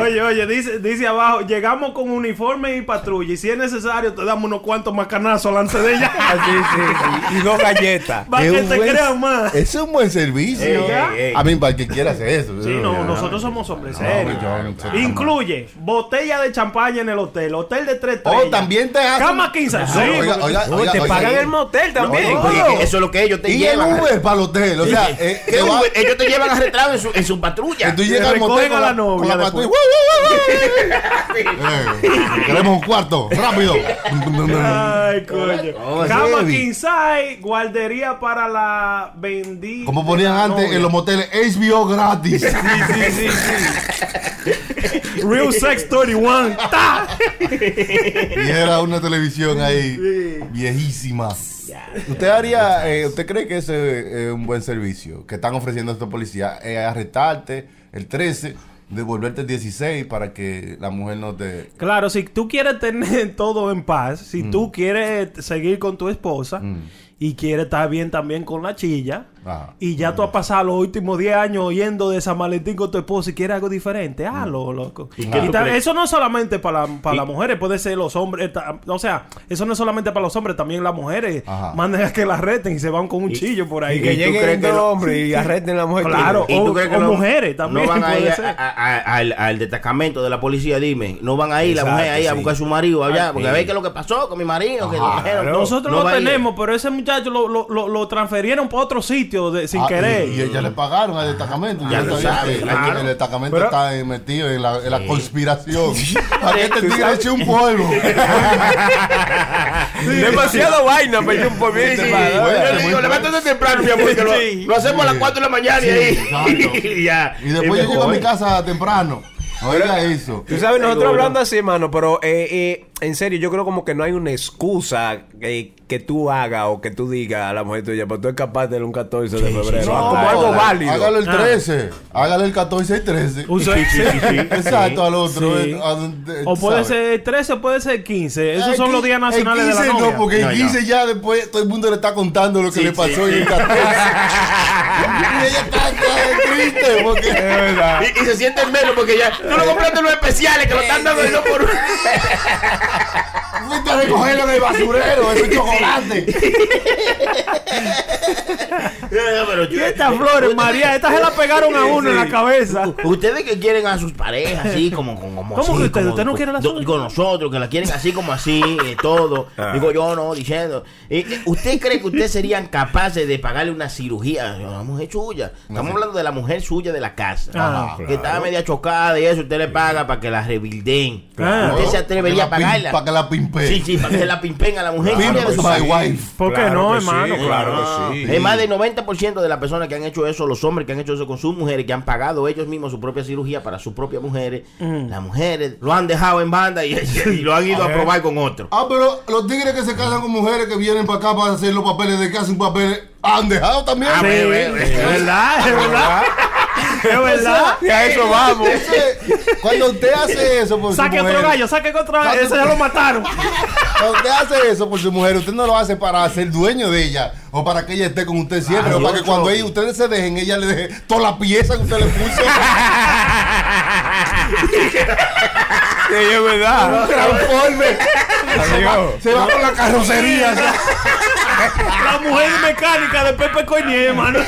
Oye, oye, dice, dice abajo, llegamos con uniforme y patrulla. Y si es necesario, te damos unos cuantos macanazos delante de ella. Ah, sí, sí, sí. Y dos galletas. para Es que te buen- crean más. Es un buen servicio. Ey, ey, ey. A mí, para el que quiera hacer eso. Sí, no, Ya. nosotros somos hombres No, serios. no. Incluye botella de champaña en el hotel, hotel de tres estrellas. Oh, también te hacen. Cama 15. No, Sí, oiga, porque- oiga, Oh, oiga, te oiga, pagan oiga. el motel también. Eso es lo que ellos te Y el llevan. Uber para el hotel. O sea, eh, ¿Qué que va- Uber? Ellos te llevan arrestado en su, en su patrulla. tú llegas al motel recogen con a la, la novia con la después. patrulla. Eh, Queremos un cuarto, rápido. Ay, coño. Oh, Cama heavy. king size, guardería para la bendita. Como ponían antes novia. en los moteles, HBO gratis. Sí, sí, sí. Real Sex 31. ¡Ta! Y era una televisión ahí viejísima. ¿Usted haría, eh, usted cree que ese es un buen servicio que están ofreciendo estos policías? Eh, arrestarte el 13, devolverte el 16 para que la mujer no te... Claro, si tú quieres tener todo en paz, si tú quieres seguir con tu esposa y quieres estar bien también con la chilla, Ajá. y ya tú has pasado los últimos 10 años oyendo de San Valentín con tu esposa y quieres algo diferente, loco. Y tú ta- crees? eso no es solamente para, la- para Y- las mujeres, puede ser los hombres. ta- O sea, eso no es solamente para los hombres, también las mujeres Ajá. mandan a que la reten y se van con un chillo por ahí. Y que ¿Y tú crees lleguen no? hombres y arresten a la mujer. Claro. ¿Y O- tú crees que o no- mujeres también, No van a puede ir a- ser. a- a- al, al destacamento de la policía, dime. No van a ir la mujer ahí a buscar a su marido allá. Ah, porque sí. a ver qué es lo que pasó con mi marido. que dijeron. Nosotros no lo tenemos, pero ese muchacho lo, lo, lo, lo transferieron para otro sitio. de- sin Ah, querer. Y, y ella le pagaron al destacamento. Ya lo sabe, claro. El destacamento Pero- está metido en la, en la conspiración. Para que este tigre eche un polvo. Demasiado vaina para ir un poquito. Sí, sí. Yo le digo, muy- levántate temprano, mi amor, que lo, Sí. lo hacemos a las 4 de la mañana y ahí. exacto. y ya. Y después Es yo llego a mi casa temprano. Oiga eso. Tú sabes, nosotros hablando así, hermano, pero eh, eh, en serio, yo creo como que no hay una excusa eh, que tú hagas o que tú digas a la mujer tuya, pero tú es capaz de un 14 de febrero. sí. Ah, como No, algo válido. Hágalo el Ah. 13. Hágalo el 14 y 13. Usa- Exacto, al otro. Sí. eh, O puede sabes. ser 13 o puede ser 15. Esos El son los días nacionales el de la 15 novia. No, porque No, el no. 15 ya después todo el mundo le está contando lo que Sí, le pasó sí. en el 14. y ella está, está triste porque. Y, y se sienten menos porque ya. Tú no compraste los especiales que lo están dando de dos por. Fuiste a recogerlo en el basurero, ese chocolate. Pero Y estas flores, María, estas se las pegaron a uno en la cabeza. Ustedes que quieren a sus parejas así como como, como ¿Cómo así, que ustedes? como- ¿Usted no quiere la do- suya? Digo nosotros que la quieren así como así eh, todo. Ah. Digo yo no diciendo. Eh, eh, ¿Usted cree que ustedes serían capaces de pagarle una cirugía a la mujer suya? Estamos hablando de la mujer suya de la casa. Ah, que estaba media chocada y eso usted le paga para que la rebilden. Claro. ¿Usted se atrevería a Para que la pim- pagarla? Para que la pimpe. Sí, sí, para que se la pimpen a la mujer de su my wife. ¿Por qué Claro no, que sí, hermano? claro Ah, que sí. Es más del 90% de las personas que han hecho eso, los hombres que han hecho eso con sus mujeres, que han pagado ellos mismos su propia cirugía para sus propias mujeres, las mujeres lo han dejado en banda y, y lo han ido a, probar con otro. Ah, pero los tigres que se casan con mujeres que vienen para acá para hacer los papeles de que hacen papeles, han dejado también. Ah, Sí, es verdad, es verdad. Es verdad. Y a eso vamos. Ese- cuando usted hace eso por Saque su otro mujer, gallo, saque otro gallo. Ese ya lo mataron. Cuando usted hace eso por su mujer, usted no lo hace para ser dueño de ella o para que ella esté con usted siempre Ah, o para que cuando ella- ustedes se dejen, ella le deje toda la pieza que usted le puso. Sí, es verdad. Transforme. Adiós. Se va con la carrocería. La mujer mecánica de Pepe Coñé, hermano.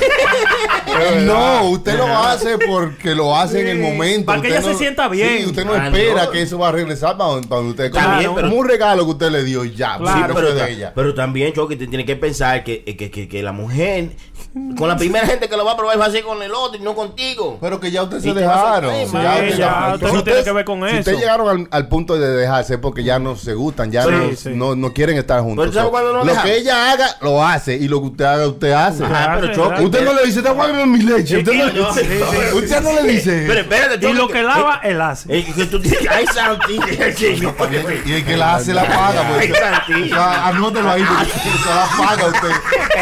No, usted lo hace porque lo hace en el momento. Para que Usted ella se no- sienta bien. Sí, usted no Ah, espera que eso va a regresar para donde, usted. Como, bien, pero- como un regalo que usted le dio y ya. Claro. sí, pero de ella. pero también, Chucky, te tiene que pensar que, que, que, que la mujer, con la primera gente que lo va a probar va a ser con el otro y no contigo. Pero que ya ustedes se dejaron. Sí, usted ya, usted no tiene que ver con si eso. ustedes llegaron al, al punto de dejarse porque ya no se gustan, ya Sí, no, sí. no, no quieren estar juntos. Pero ¿sabe So, cuándo no lo dejan? que ella haga, lo hace. Y lo que usted haga, usted hace. Ah, pero hace. Usted no le dice, a beber mi leche. Usted no, le dice, usted no le dice. Pero espérate, Y lo que lava, él hace. Que tú tienes- Ay, Santi. sí, no, Y el que la hace la paga. Pues, Ay, Santi. O sea, anótelo ahí. porque Se la paga usted.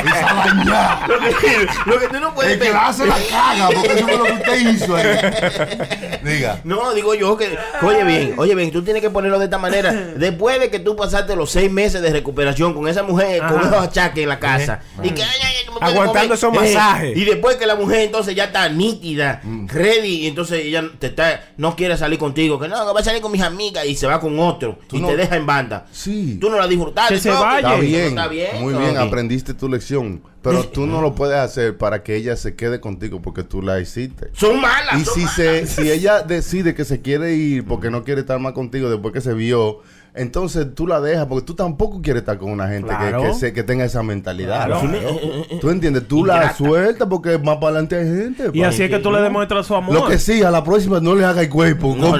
Esa. Lo que, tú no puedes El que la hace la caga. Porque eso fue lo que usted hizo ahí. Diga. No, digo yo que, oye bien, oye bien, tú tienes que ponerlo de esta manera. Después de que tú pasaste los seis meses de recuperación con esa mujer, con esos achaques en la casa, y que, ay, ay, me Aguantando esos Eh, masajes. y después que la mujer entonces ya está nítida, ready, y entonces ella te está, no quiere salir contigo, que no, que va a salir con mis amigas y se va con otro y no- te deja en banda. Sí. Tú no la disfrutaste. Que se vaya. Está bien, Está bien. muy bien, Chucky. aprendiste tu lección. Pero tú no lo puedes hacer para que ella se quede contigo porque tú la hiciste. Son malas. Y son si, malas. se, si ella decide que se quiere ir porque no quiere estar más contigo después que se vio, entonces tú la dejas porque tú tampoco quieres estar con una gente que- Claro. que, se- que tenga esa mentalidad. Claro. ¿no? ¿Tú entiendes? Tú la sueltas porque más para adelante hay gente. Y así es que tú le demuestras su amor. Lo que sí, a la próxima no le haga el cuerpo. No,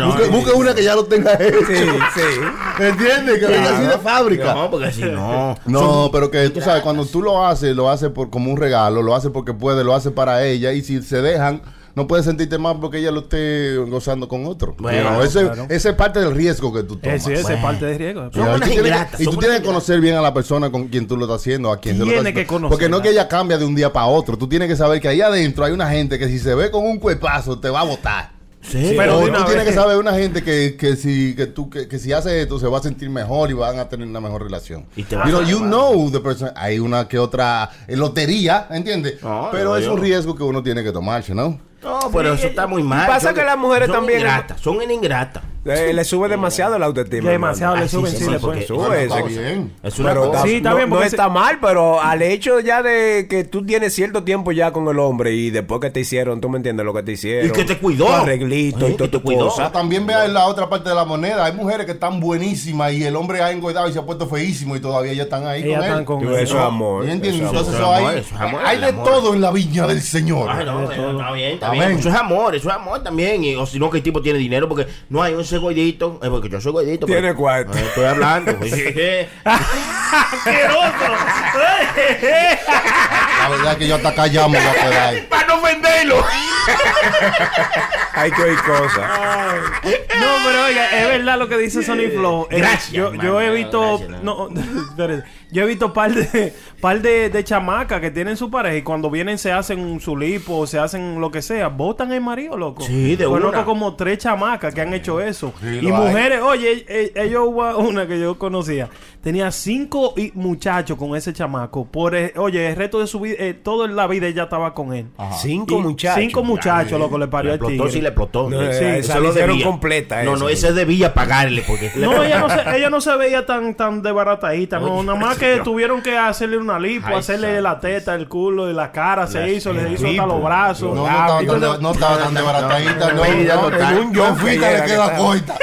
una que ya lo tenga hecho. Sí, sí. ¿Entiendes? Que venga así de fábrica. No, porque si no. No, pero que tú sabes, cuando tú lo haces, lo haces por como un regalo, lo haces porque puede, lo haces para ella. Y si se dejan, no puedes sentirte mal porque ella lo esté gozando con otro. Bueno, know, ese, claro. ese es parte del riesgo que tú tomas. Ese, ese es parte de riesgo. Y tú tienes que- ingratas, y son tú tienes unas que conocer bien a la persona con quien tú lo estás haciendo, a quien se lo Tiene estás que haciendo. conocerla. Porque no que ella cambia de un día para otro. Tú tienes que saber que ahí adentro hay una gente que si se ve con un cuerpazo te va a botar. Sí, pero tú tienes vez. que saber una gente que, que si que tú que, que si hace esto se va a sentir mejor y van a tener una mejor relación. Y te you know, a you know the person- hay una que otra eh, lotería, ¿entiendes? No, Pero no, es un no. riesgo que uno tiene que tomarse, ¿no? No, pero eso está muy mal. pasa Son- que las mujeres son también- Ingratas, son ingratas. Le sube demasiado la autoestima. Demasiado le Ah, sí, suben, sí, le porque- ponen. Bueno, Sube está bien. Es una Pero cosa. está- Sí, está no, bien, no porque está mal, pero al hecho ya de que tú tienes cierto tiempo ya con el hombre y después que te hicieron, tú me entiendes lo que te hicieron. Y que te cuidó. Tu arreglito Ay, y todo que te tu cuidó. cosa. También vea la otra parte de la moneda. Hay mujeres que están buenísimas y el hombre ha engordado y se ha puesto feísimo y todavía ellas están ahí Ellas con están él. con Tú, él. eso es amor. Entonces amor. eso Eso hay, amor, de amor. todo en la viña del Señor. Ay, no, está bien, está bien. Eso es amor, eso es amor también. O si no, que el tipo tiene dinero, porque no hay un ese gordito. eh, porque yo soy gordito. Tiene pero- cuarto. Eh, Estoy hablando. La verdad es que yo hasta voy a quedar. Para no ofenderlo. Hay que oír cosas. No, pero oiga, es verdad lo que dice Sony Flow. Eh, Gracias, Yo, yo he visto. gracias, no, yo he visto par de par de, de chamacas que tienen su pareja y cuando vienen se hacen su lipo o se hacen lo que sea, votan el marido, loco. Sí, de Conozco una. como tres chamacas que han hecho eso. Sí, y hay. mujeres, oye, eh, ellos hubo una que yo conocía. Tenía cinco muchachos con ese chamaco. Por, eh, oye, el resto de su vida, eh, toda la vida ella estaba con él. Cinco Y muchachos. Cinco muchachos, loco, le parió Le al explotó, tigre. sí le explotó. No, Sí, esa eso lo hicieron debía. completa, No, esa, no, ese debía pagarle porque... No, ella no se, ella no se veía tan, tan desbaratadita, no, nada más que tuvieron que hacerle una lipo, Ay, hacerle la teta, el culo y la cara, se hizo, le hizo hasta los brazos. No, no estaba Y tan, entonces- de- no estaba tan desbaratadita, no, no. Fita era le que queda corta.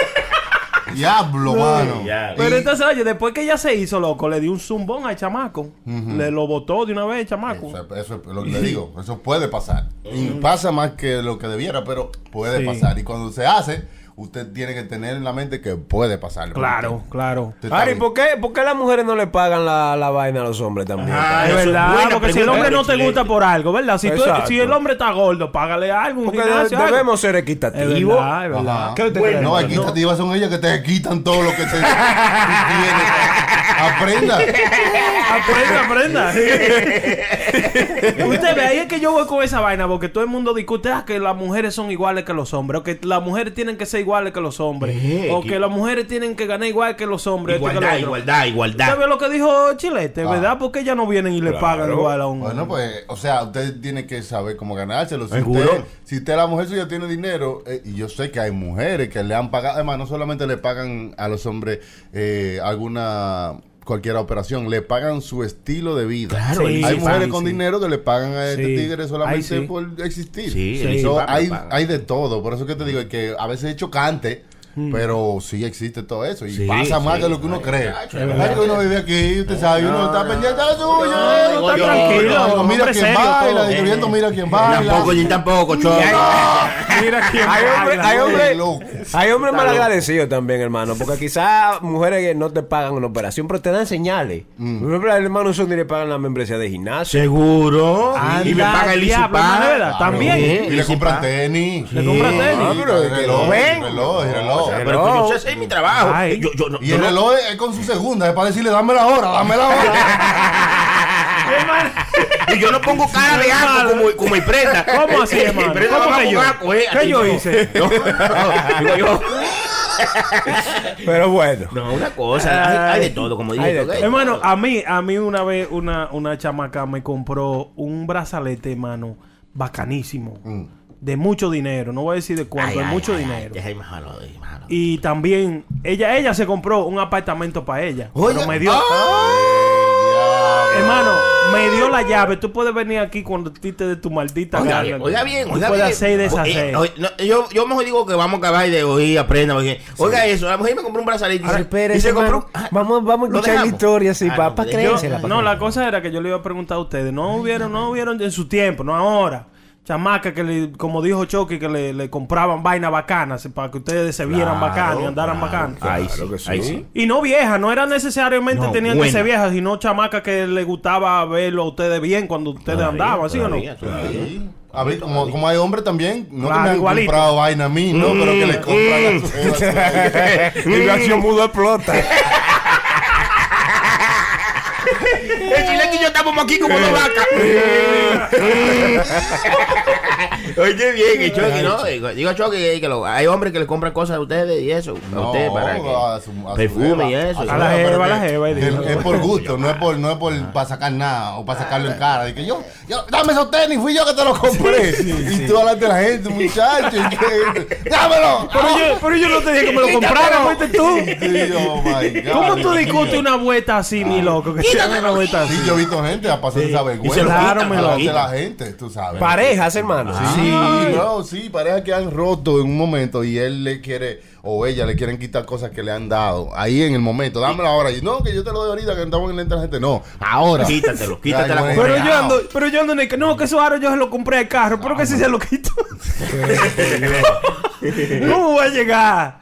Diablo, mano. ya. Pero entonces, oye, después que ella se hizo, loco, le dio un zumbón al chamaco. Le lo botó de una vez, chamaco. Eso, eso es lo que le digo, eso puede pasar. Y pasa más que lo que debiera, pero puede Sí. pasar. Y cuando se hace, usted tiene que tener en la mente que puede pasar. Claro, claro. Ari. ¿por qué, ¿por qué las mujeres no le pagan la, la vaina a los hombres también? Ah, Es es verdad, buena porque si el hombre no te gusta por algo, ¿verdad? Si, tú- si el hombre está gordo, págale algo, Porque de- gimnasio, algo. debemos ser Es equitativos. verdad, es verdad. No, equitativas son ellas que te quitan todo lo que te. Aprenda. Aprenda, aprenda. Usted ve, ahí es que yo voy con esa vaina, porque todo el mundo discute ah, que las mujeres son iguales que los hombres, o que las mujeres tienen que ser iguales que los hombres, Eh, o que- que las mujeres tienen que ganar igual que los hombres. lo Igualdad, igualdad, igualdad. ¿Usted ve lo que dijo Chilete, Ah. verdad? Porque ellas no vienen y le Claro. pagan igual a un Bueno, pues, o sea, usted tiene que saber cómo ganárselo. Si usted, si usted, la mujer suya, tiene dinero, eh, y yo sé que hay mujeres que le han pagado, además, no solamente le pagan a los hombres eh, alguna cualquier operación, le pagan su estilo de vida. Claro, Sí, hay sí, mujeres sí, con sí. dinero que le pagan a este Sí. tigre solamente Ay, sí. por existir. Sí, Sí. So, hay, hay de todo. Por eso que te digo que a veces es chocante. Pero sí existe todo eso y Sí, pasa más sí. de lo que uno cree. Ay, Es que uno vive aquí, usted sabe, uno está pendiente de suyo. no, está tranquilo. mira hombre quién serio baila, digo, viendo, mira quién baila. Tampoco, yo tampoco, choco. Mira quién Hay hombres, baila. hay hombres, hay hombres Está mal loco. agradecidos también, hermano. Porque quizás mujeres que no te pagan una operación, pero te dan señales. Mm. Por ejemplo, al hermano Sony le pagan la membresía de gimnasio. Seguro. Anda, y me paga el ¿verdad? También. Y le compran tenis. Le compran tenis. Ah, reloj, reloj, reloj. Pero que yo sé mi trabajo. Ay. Yo, yo, no- Y yo el reloj es con su segunda, es para decirle, dame la hora, dame la hora. Y yo no pongo cara de asco como, como el prenda. ¿Cómo así, hermano? Prenda ¿Cómo va que con yo? asco, eh. ¿Qué yo hice? No, no, digo yo. Pero bueno. No, una cosa. Hay, hay de todo, como dije. de todo. todo. Hermano, a mí, a mí una vez una, una chamaca me compró un brazalete, hermano, bacanísimo. De mucho dinero. No voy a decir de cuánto, Ay, de ay, mucho ay, dinero. Y también, ella, ella se compró un apartamento para ella. Oye, pero me dio. Hermano, me dio la llave. Tú puedes venir aquí cuando a ti te de tu maldita Oiga gana. bien, oiga bien, oiga puedes bien. hacer y deshacer. Oye, no, yo, yo mejor digo que vamos a acabar de oír, aprenda. Porque, Oiga eso, la mujer me compró un brazalete. y y se compró. ah, Vamos, vamos a ¿lo escuchar la historia así, Ah, para no, creérsela. No, la cosa era que yo le iba a preguntar a ustedes. No hubieron, no hubieron en su tiempo, no ahora. Chamaca que le, como dijo Chucky, que le, le compraban vainas bacanas para que ustedes se vieran bacanas y andaran bacanas. Ahí Claro sí, que sí. ahí sí. Y no viejas, no era necesariamente No, tenían que ser viejas, sino chamacas que le gustaba verlo a ustedes bien cuando ustedes andaban, ¿sí o no? Sí. A ver, como, como hay hombres también, no Claro, que me han igualito. comprado vaina a mí, no, pero que le compran a su Y acción mudo explota. El chilete y yo estamos aquí como dos vacas. Oye, bien, y Chucky, ¿no? Digo, digo Chucky que, que lo- hay hombres que le compran cosas a ustedes y eso. A No, ustedes para que. a su- a su perfume y eso. A la jeva, a la jeva, y Es, por gusto, no es por, no es por para sacar nada o para sacarlo en cara. De que yo, yo, dame esos tenis, fui yo que te los compré. y tú hablas de la gente, muchacho. que, ¡Dámelo! Pero yo, pero yo no te dije que me lo comprara, fuiste tú. Sí, oh my God. ¿Cómo tú discutes una vuelta así, mi loco? Que hagan una vuelta así. Sí, yo he visto gente a pasar esa vergüenza. Y se lo quitan, me lo quitan. la gente, tú sabes. Parejas, hermano. Sí, bro, sí, parejas que han roto en un momento y él le quiere, o ella le quieren quitar cosas que le han dado. Ahí en el momento, dámelo ahora. Y no, que yo te lo doy ahorita, que estamos en la gente. No, ahora. Quítatelo, quítate la Ay, Pero correa. yo ando, pero yo ando en el que no, que eso ahora yo se lo compré al carro, pero que si se lo quito. ¿Cómo va a llegar?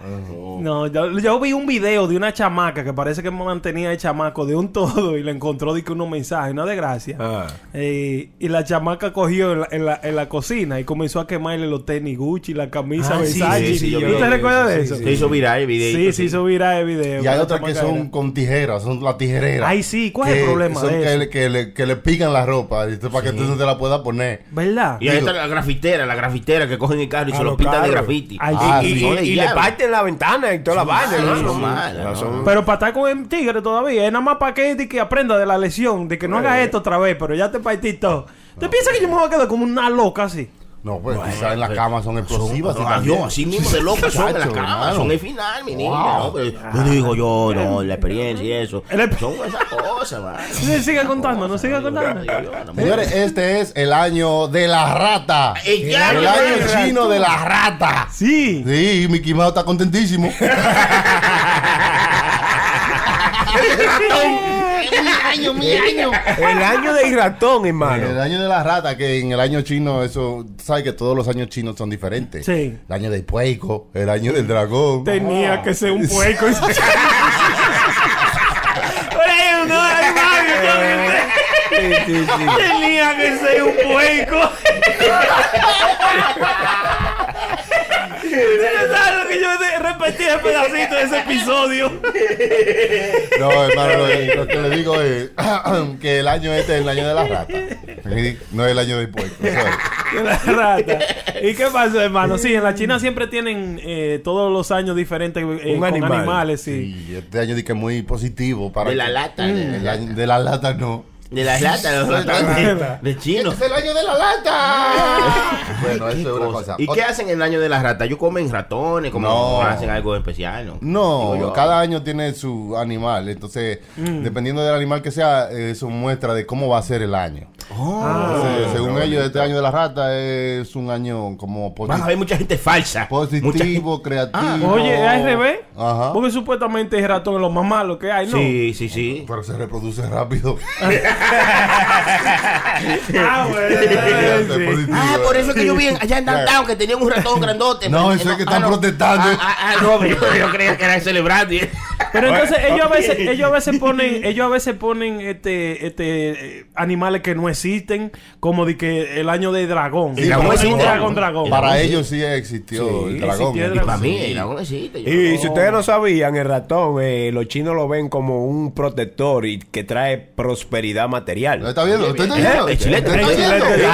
No, yo, yo vi un video de una chamaca que parece que mantenía el chamaco de un todo y le encontró de que unos mensajes, una desgracia. Ah. Eh, y la chamaca cogió en la, en, la, en la cocina y comenzó a quemarle los tenis Gucci, la camisa Ah, Versace. sí, sí, yo ¿Tú vi te eso, recuerdas de eso? Sí, Se hizo viral el video. Sí, se hizo viral el video. Y hay otras que son con tijeras, son las tijereras. Ay, sí, ¿cuál es el problema son de que, eso? le- que le, que le pican la ropa ¿viste? para que tú no te la puedas poner. ¿Verdad? Y ahí está la grafitera, la grafitera que cogen el carro y se lo los pintan de grafiti. Ay, Ah, y, sí. le parten la ventana y toda la vaina, sí, ¿no? Pero para estar con el tigre todavía, es nada más para que, que aprenda de la lesión, de que no haga esto otra vez, pero ya te partí todo. ¿Te piensas que yo me voy a quedar como una loca así? No, pues quizás en la cama son explosivas. No, y adiós, también. así mismo de loco son en la Chacho, cama, hermano. son el final, mi niña. ¿no? Pero yo digo yo, no, la experiencia y eso. Son esas cosas, man. Sí, siga contando, no siga contando. Señores, este es el año de la rata. El año El de año la chino de la rata. Sí. Sí, Mickey Mouse está contentísimo. mi año, mi año. El año del ratón, El hermano. año de la rata, que en el año chino, eso, sabes que todos los años chinos son diferentes. Sí. El año del puerco, el año del dragón. Tenía que ser un puerco. Ay, Mario, yo- Tenía que ser un puerco. ¿Sabes lo que yo repetí el pedacito de ese episodio? No, hermano, lo, lo que le digo es que el año este es el año de la rata. No es el año del puerco. la rata. ¿Y qué pasa, hermano? Sí, en la China siempre tienen eh, todos los años diferentes eh, Un con animal. animales, sí. Este año di que muy positivo para De la lata, de, de la lata no. De las latas, de los ratones de, de chino. Este es el año de la lata. bueno, eso es una cosa. ¿Y qué hacen en el año de las ratas? ¿Ellos comen ratones? como No. hacen algo especial? No, No, yo. cada año tiene su animal. Entonces, Mm. dependiendo del animal que sea, eso muestra de cómo va a ser el año. Oh. Entonces, según ellos, este año de la rata es un año como posi- Van a haber mucha gente falsa. Mucha gente- positivo, creativo. Oye, ¿es al revés? Ajá. Porque supuestamente el ratón es lo más malo que hay, ¿no? Sí, sí, sí. Pero se reproduce rápido. Ah, bueno. Sí. Ah, por eso es que yo vi en- allá en downtown que tenían un ratón grandote. No, pues, eso es que ah, están no. protestando. Ah, ah, ah, no, pero yo, yo creía que era celebrando. Pero entonces ellos a veces, ellos a veces ponen, ellos a veces ponen este, este eh, animales que no existen, como de que el año de dragón. Dragón un dragón, dragón. Para ellos sí existió el dragón. existió el Y para mí, Sí. el dragón existe. yo Y no- si ustedes no sabían, el ratón, eh, los chinos lo ven como un protector y que trae prosperidad material. ¿Lo está viendo? ¿Lo está viendo? El chilete, ¿Lo está el chilete, ¿eh?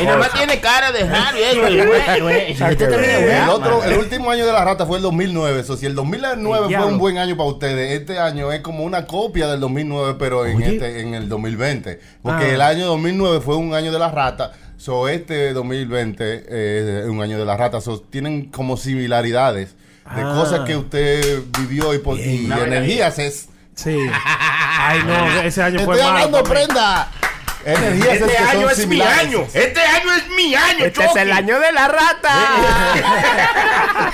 Y tiene cara de el último año de la rata fue el 2009. Eso, si el 2009 fue un buen año para ustedes, este año es como una copia del 2009, pero en, Oye. este, en el 2020. Porque Ah. el año 2009 fue un año de la rata. So, este 2020 eh, es un año de la rata. So, tienen como similaridades de Ah. cosas que usted vivió y, por, y energías es. Sí. Ay, no, ese año fue Estoy malo. para mí. prenda. Energías es Este que año es mi año. Este año es mi año. Este es el año de la rata.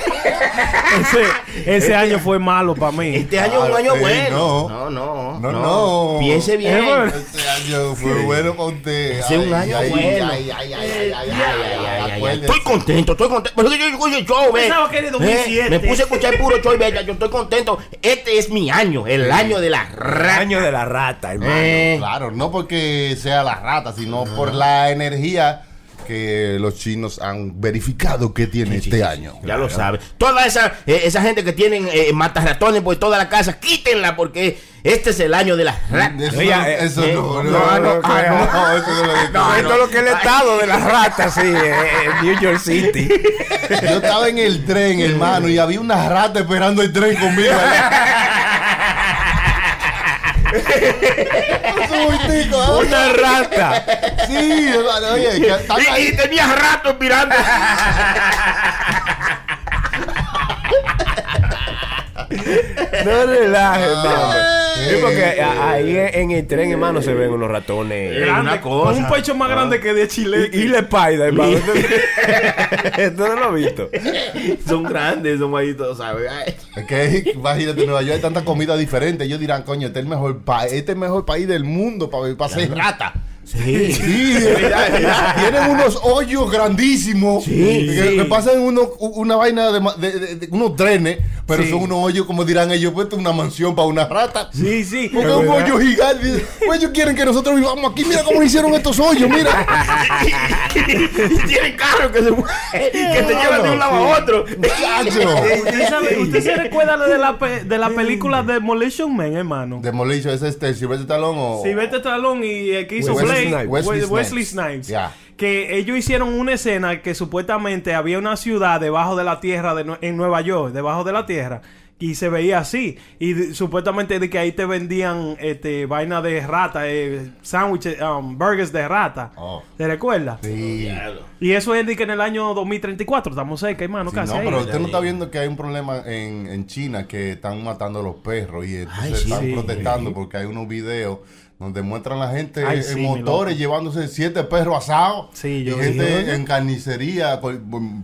Ese, ese año fue malo para mí. Este año es un Ah, año eh, bueno. no. no, no. No, no. Piense bien. Eh. Este año fue bueno para usted. Ese es un año ay, bueno. ay, ay, ay, ay, ay, ay, Ay, ay, ay, ay, acuérdese. Estoy contento, estoy contento. Pero es que yo escucho el show, ve. Pensaba que era 2007. Ve, Me puse a escuchar puro show y ve, yo estoy contento. Este es mi año, el año de la El rata. año de la rata, hermano. Eh, Claro, no porque sea la rata, sino por la energía que los chinos han verificado que tiene este año. Ya lo sabes. Toda esa, eh, esa gente que tienen eh, matas ratones por toda la casa, quítenla porque este es el año de las ratas. Eso, no, eh, eso eh, no, no, no, no, no, no, ah, no, eso no lo dije. No, esto es lo que es el estado de las ratas, sí, eh, en New York City. Yo estaba en el tren, hermano, y había una rata esperando el tren conmigo. Bultico. Una rata. Sí, oye, Y, y tenías rato mirando. No relajes, hermano. Sí, porque ahí en el tren, hermano, se ven unos ratones. Grande, una cosa. Con un pecho más grande que de Chile. Y, y la espalda, hermano. Esto no lo he visto. son grandes, son todos, ¿sabes? Que imagínate, en Nueva York hay tanta comida diferente. Ellos dirán, coño, este es el mejor país, este es el mejor país del mundo para, para ser rata. Sí. Sí, tienen unos hoyos grandísimos. Sí, que, sí. que pasan uno, una vaina de, de- de- de- unos trenes, pero Sí. son unos hoyos, como dirán ellos, pues una mansión para una rata. Sí, sí. Porque es un hoyo gigante. Pues ellos quieren que nosotros vivamos aquí. Mira cómo hicieron estos hoyos, mira. y tienen carros que se que te llevan de un lado a otro. Muchacho. ¿Usted, sabe- usted se recuerda de la, pe- de la película Demolition Man, hermano? Demolition, ¿es este Silvestre Stallone o...? Sylvester Stallone y el que hizo Wesley Snipes. Wesley We- Wesley Snipes. Snipes. Ya. Que ellos hicieron una escena que supuestamente había una ciudad debajo de la tierra de en Nueva York, debajo de la tierra. Y se veía así. Y de- supuestamente de que ahí te vendían este, vaina de rata, eh, sándwiches, um, burgers de rata. Oh. ¿Te recuerdas? Sí. Y eso es de que en el año 2034 estamos cerca, hermano, Sí, casi no, ahí. pero usted no está viendo que hay un problema en, en China que están matando a los perros y entonces Ay, sí. están Sí. protestando porque hay unos videos donde muestran a la gente Ay, en sí, motores llevándose siete perros asados Sí, y yo gente en carnicería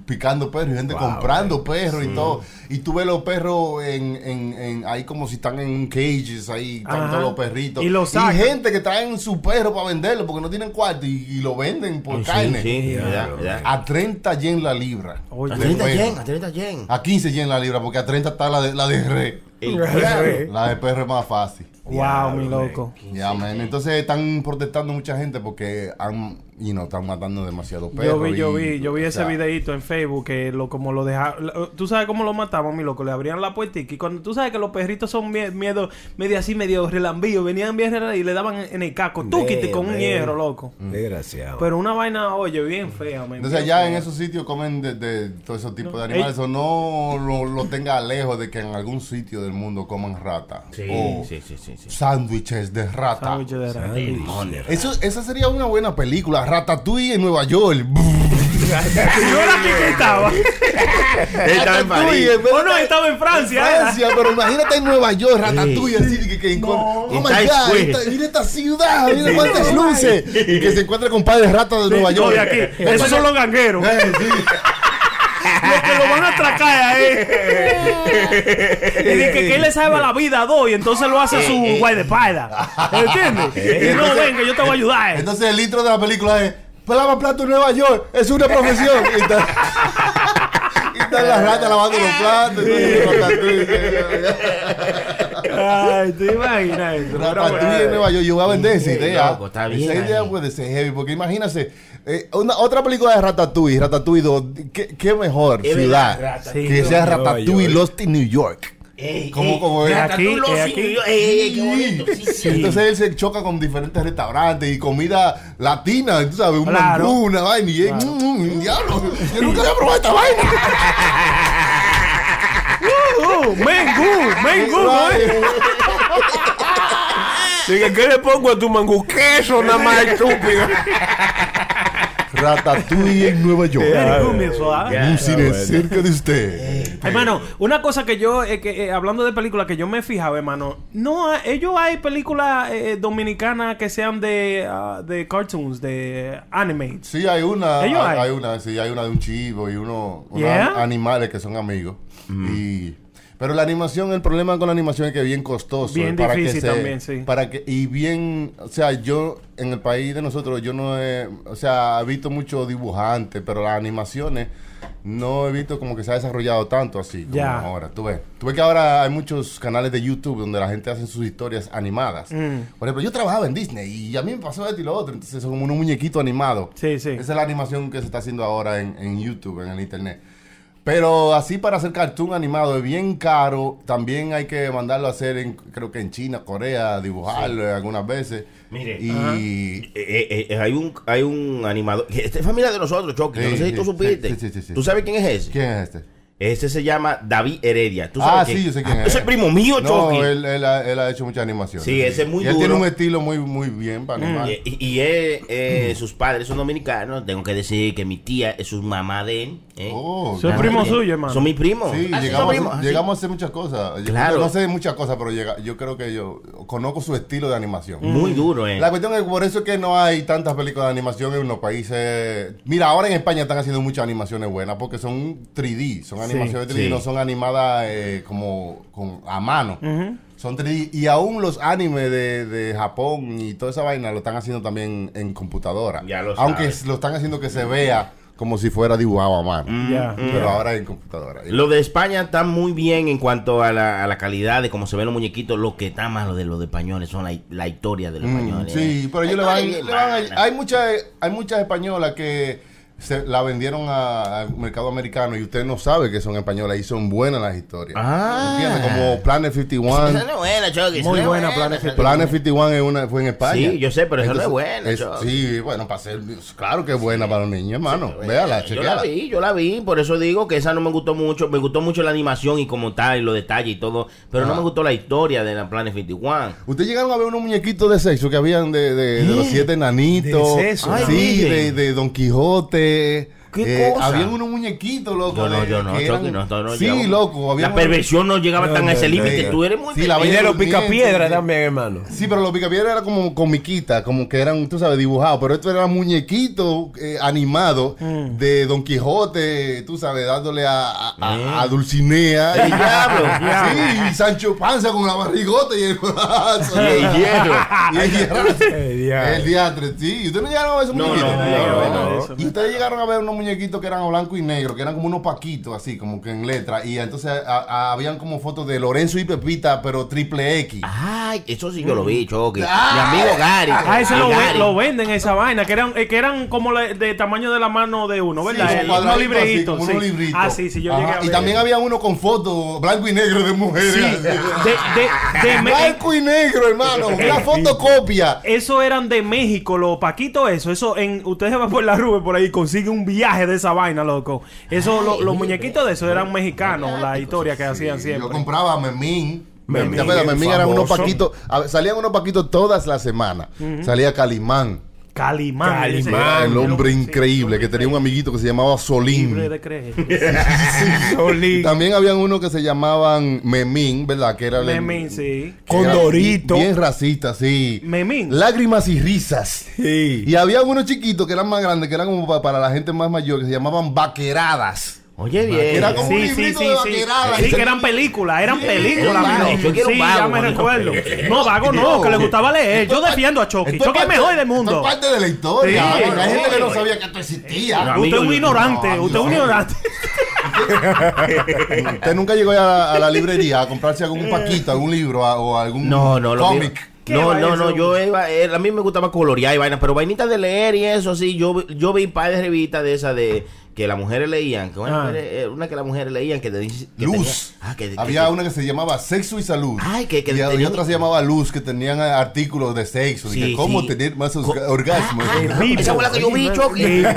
picando perros y gente comprando perros y todo y tú ves los perros en, en, en- ahí como si están en cages ahí están todos los perritos Y los sacan. gente que traen su perro para venderlo porque no tienen cuarto y, y lo venden por carne a 30 yen la libra Oye. A de 30 perro. yen, a 30 yen. A 15 yen la libra, porque a 30 está la de, la de re. El. La de perro es más fácil. Wow, mi loco. Ya, man. Entonces están protestando mucha gente porque han, you know, están matando demasiado perros. Yo vi, yo y- vi, yo vi o ese sea, videito en Facebook que lo como lo dejaban. Tú sabes cómo lo mataban, mi loco. Le abrían la puertica y cuando tú sabes que los perritos son mie- miedo, medio así, medio relambíos, venían bien y le daban en, el casco, túquite con un hierro, loco. Desgraciado. Pero una vaina, oye, bien fea, man. Entonces allá en esos sitios comen de, de todos esos tipos de No, animales. ey. O no lo, lo tenga lejos de que en algún sitio del mundo coman rata. Sí, o sí, sí, sí, sí. sándwiches de rata. Sándwiches de rata. Eso, esa sería una buena película. Ratatouille en Nueva York. Yo era aquí que estaba. Estaba en París. Ratatouille, en vez O no, estaba en Francia. Francia, pero imagínate en Nueva York, Ratatouille, así que, que No. oh my God, esta- mira esta ciudad, mira cuántas luces, y que se encuentra con padres ratas de Nueva York. de aquí. Esos son los gangueros. Eh, que lo van a atracar ahí. y dice que, que él le salva la vida a dos y entonces lo hace su guay de espalda. ¿Entiendes? Y no, ven, que yo te voy a ayudar. Entonces el intro de la película es Pelaba plato en Nueva York, es una profesión. Y está, y están las ratas lavando los platos. y. Ay, te imaginas eso. Bueno. en Nueva York, yo voy a vender esa Sí, idea. esa idea puede ser heavy, porque imagínate, eh, una, otra película de Ratatouille, Ratatouille 2, ¿qué, qué mejor Es ciudad que sea Ratatouille. Lost in New York? Ey, ¿Cómo, ey, cómo es? Aquí. Ey, qué bonito. Sí, sí. Entonces él se choca con diferentes restaurantes y comida latina, tú sabes, un Claro. mangú, una vaina, y él, mm, mm, diablo, yo nunca había probado esta vaina. Uh, Mengu, Mengu, ¿no? Diga, ¿qué le pongo a tu mangú? Queso nada más, estúpido. Ratatouille en Nueva York. En un cine cerca de usted. Hermano, una cosa que yo, eh, que, eh, hablando de películas que yo me he fijado, hermano, no, hay- ellos hay películas eh, dominicanas que sean de, ah, de cartoons, de animates. Sí, hay una, Ellos hay, hay. hay una, sí, hay una de un chivo y uno, unos Yeah. animales que son amigos. Y, Pero la animación, el problema con la animación es que es bien costoso. Bien para difícil que se- también, sí. Para que, y bien, o sea, yo en el país de nosotros, yo no he, o sea, he visto muchos dibujantes, pero las animaciones no he visto como que se ha desarrollado tanto así como Ya. ahora. Tú ves, tú ves que ahora hay muchos canales de YouTube donde la gente hace sus historias animadas. Mm. Por ejemplo, yo trabajaba en Disney y a mí me pasó esto y lo otro, entonces son como unos muñequitos animados. Sí, sí. Esa es la animación que se está haciendo ahora en, en YouTube, en el internet. Pero así para hacer cartoon animado es bien caro. También hay que mandarlo a hacer, en, creo que en China, Corea, dibujarlo algunas veces. Mire. Y Eh, eh, eh, hay un hay un animador. Esta es familia de nosotros, Chucky. Sí, no sé si sí, tú supiste. sí, sí, sí, sí. ¿Tú sabes quién es ese? ¿quién es este? Ese se llama David Heredia. ¿Tú sabes Ah, quién? sí, yo sé quién Ah, es. Ese es primo mío, No, Chucky. él, él ha, él ha hecho muchas animaciones. Sí, ese es muy Y él duro. tiene un estilo muy, muy bien para animar. Y, y- y él, eh, sus padres son dominicanos. Tengo que decir que mi tía es su mamá de él. ¿Eh? Oh, Soy Ah, primo sí. suyo, hermano. Son mis primos. Sí, Ah, son llegamos, primos, a, ah, llegamos a hacer muchas cosas. Yo Claro. No sé muchas cosas, pero llega, yo creo que yo conozco su estilo de animación. Muy duro, ¿eh? La cuestión es que por eso es que no hay tantas películas de animación en los países. Mira, ahora en España están haciendo muchas animaciones buenas porque son 3D, son animaciones 3D, sí. no son animadas eh, como con, a mano. Son 3D y aún los animes de, de Japón y toda esa vaina lo están haciendo también en computadora. Ya lo Aunque sabes. lo están haciendo que se vea como si fuera dibujado a mano. Ya. Pero ahora en computadora. Lo de España está muy bien en cuanto a la, a la calidad de cómo se ven los muñequitos. Lo que está más lo de los de españoles son la, la historia de los Mm, españoles. sí, pero ellos le van, le van a- hay muchas hay muchas españolas que se la vendieron a- al mercado americano y usted no sabe que son españolas y son buenas las historias. Ah. Como Planet Esa 51. no es buena, Chucky, esa Muy no es buena Planet esa no es Planet 51 es una, fue en España. Sí, yo sé, pero eso no es buena, es- sí, bueno, para ser, claro que es buena para los niños, hermano. Véala, Yo la chequeala. vi, yo la vi, por eso digo que esa no me gustó mucho. Me gustó mucho la animación y como tal, y los detalles y todo, pero no Ah. me gustó la historia de la Planet 51. ¿Ustedes llegaron a ver unos muñequitos de sexo que habían de, de- de los siete enanitos? ¿De sexo? Ay, sí, de Don Quijote. eh, ¿Qué cosa? Habían unos muñequitos, loco. Yo no, yo no, eran- no, no, no Sí, llegamos. loco. habían La unos- perversión no llegaba No, tan a ese no, límite. Tú eres muy Sí, la de los picapiedra también, hermano. Sí, pero los picapiedras era como comiquita, como que eran, tú sabes, dibujados. Pero esto era muñequitos eh, animados Mm. de Don Quijote, tú sabes, dándole a, a, a- a Dulcinea. El diablo. Sí, y Sancho Panza con la barrigota y el brazo. Y el hierro. Y el hierro. El diablo. El diatre, sí. ¿Y ustedes no llegaron a ver esos muñequitos? no, no, no, Y ustedes llegaron a ver unos muñequitos que eran blanco y negro, que eran como unos paquitos, así, como que en letra. Y entonces a- a- habían como fotos de Lorenzo y Pepita, pero triple X. Ay, eso sí yo lo vi. Ah. Mi amigo Gary. Ah, ese lo, Gary. lo venden esa vaina, que eran, eh, que eran como la- de tamaño de la mano de uno, ¿verdad? Sí, Eh, como unos así, libritos. como sí. unos libritos. Ah, sí, sí, yo Ajá, llegué a ver. Y también había uno con fotos blanco y negro de mujeres. Sí, de, de, de blanco y negro, hermano. Una fotocopia. Eso eran de México, los paquitos, eso. Eso, en, ustedes van por la rube por ahí, consiguen un viaje de esa vaina, loco. Eso, lo- los muñequitos de eso eran mexicanos, la historia que hacían Yo siempre. compraba Memín. Memín, Memín eran unos paquitos. salían unos paquitos todas las semanas. Salía Calimán. Calimán. El hombre sí, increíble que tenía un amiguito que se llamaba Solín. Libre de creer. Y también habían unos que se llamaban Memín, ¿verdad? Que era el- Memín, sí. Condorito. Bien racista, sí. Memín. Lágrimas y risas. Sí. Y había unos chiquitos que eran más grandes, que eran como pa- para la gente más mayor, que se llamaban vaqueradas. Oye, bien. Era como un Sí, sí, librito sí, de sí. Sí, que eran películas, eran películas. Un vago, yo quiero un Sí, vago, ya me recuerdo. No, vago no, que le gustaba leer. Yo Esto defiendo a Chucky. Chucky es mejor del esto mundo. es parte de la historia. Sí, Hay gente que no sabía que esto existía. Usted es un ignorante, no, usted es un no. ignorante. Usted nunca llegó a la, a la librería a comprarse algún paquito, algún libro a- o algún No, no, cómic. mío- ¿Qué No, no, no, yo iba, eh, a mí me gustaba colorear y vainas, pero vainitas de leer y eso, sí, yo, yo vi un par de revistas de esas de que las mujeres leían, que una, Ah. mujer- una que las mujeres leían que, te- que Luz. tenía- ah, que, Había que- una que se llamaba Sexo y Salud. Ay, que- que y, y otra se llamaba Luz, que tenían eh, artículos de sexo. Sí, y que cómo sí. tener más Co- orgasmos. Vivo. Esa fue la que yo vi. El vivo.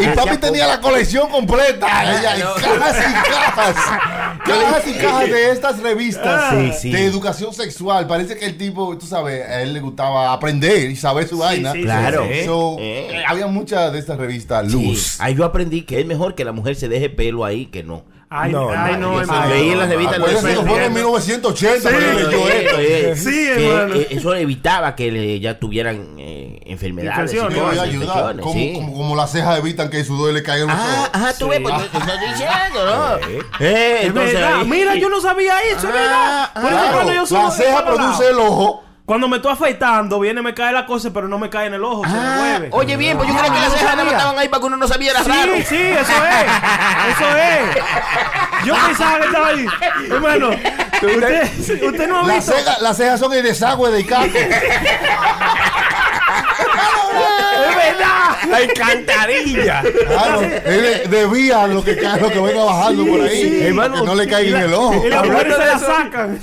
y papi tenía la colección completa. ella, y cajas y cajas. cajas y cajas de estas revistas Sí, sí. de educación sexual. Parece que el tipo, tú sabes, a él le gustaba aprender y saber su vaina. sí, Claro. So, Eh. eh, había muchas de estas revistas Sí, Luz. Ahí yo aprendí que es mejor que la mujer se deje pelo ahí que no. Ay, No, ay, no, no, hermano. Leí en las revistas Acuérdense que fue en 1980 cuando Sí, esto. eh, Sí, que, hermano. eh, eso evitaba que le- ya tuvieran eh, enfermedades. Infecciones. cosas, ayudar. infecciones, Como, sí. como, como las cejas evitan que el sudor le caiga en los Ah, ojos. ajá, tú ves, pues yo te estoy diciendo, ¿no? Eh, Es entonces, Mira, yo no sabía eso, es verdad. Ah, Por eso Claro, cuando yo subo la ceja produce el ojo. Cuando me estoy afeitando, viene, me cae la cosa, pero no me cae en el ojo, se me Ah, mueve. oye, bien, pues yo creía que las cejas nada más estaban ahí para que uno no sabía, Sí, raro. sí, eso es. Eso es. Yo pensaba que estaba ahí. Hermano, usted, usted no ha Las visto. cejas, las cejas son el desagüe de Icaco. Es verdad. La alcantarilla. Claro, él desvía lo que, cae, lo que venga bajando por ahí. Hermano, que no le caiga en el ojo. Y las mujeres se la sacan.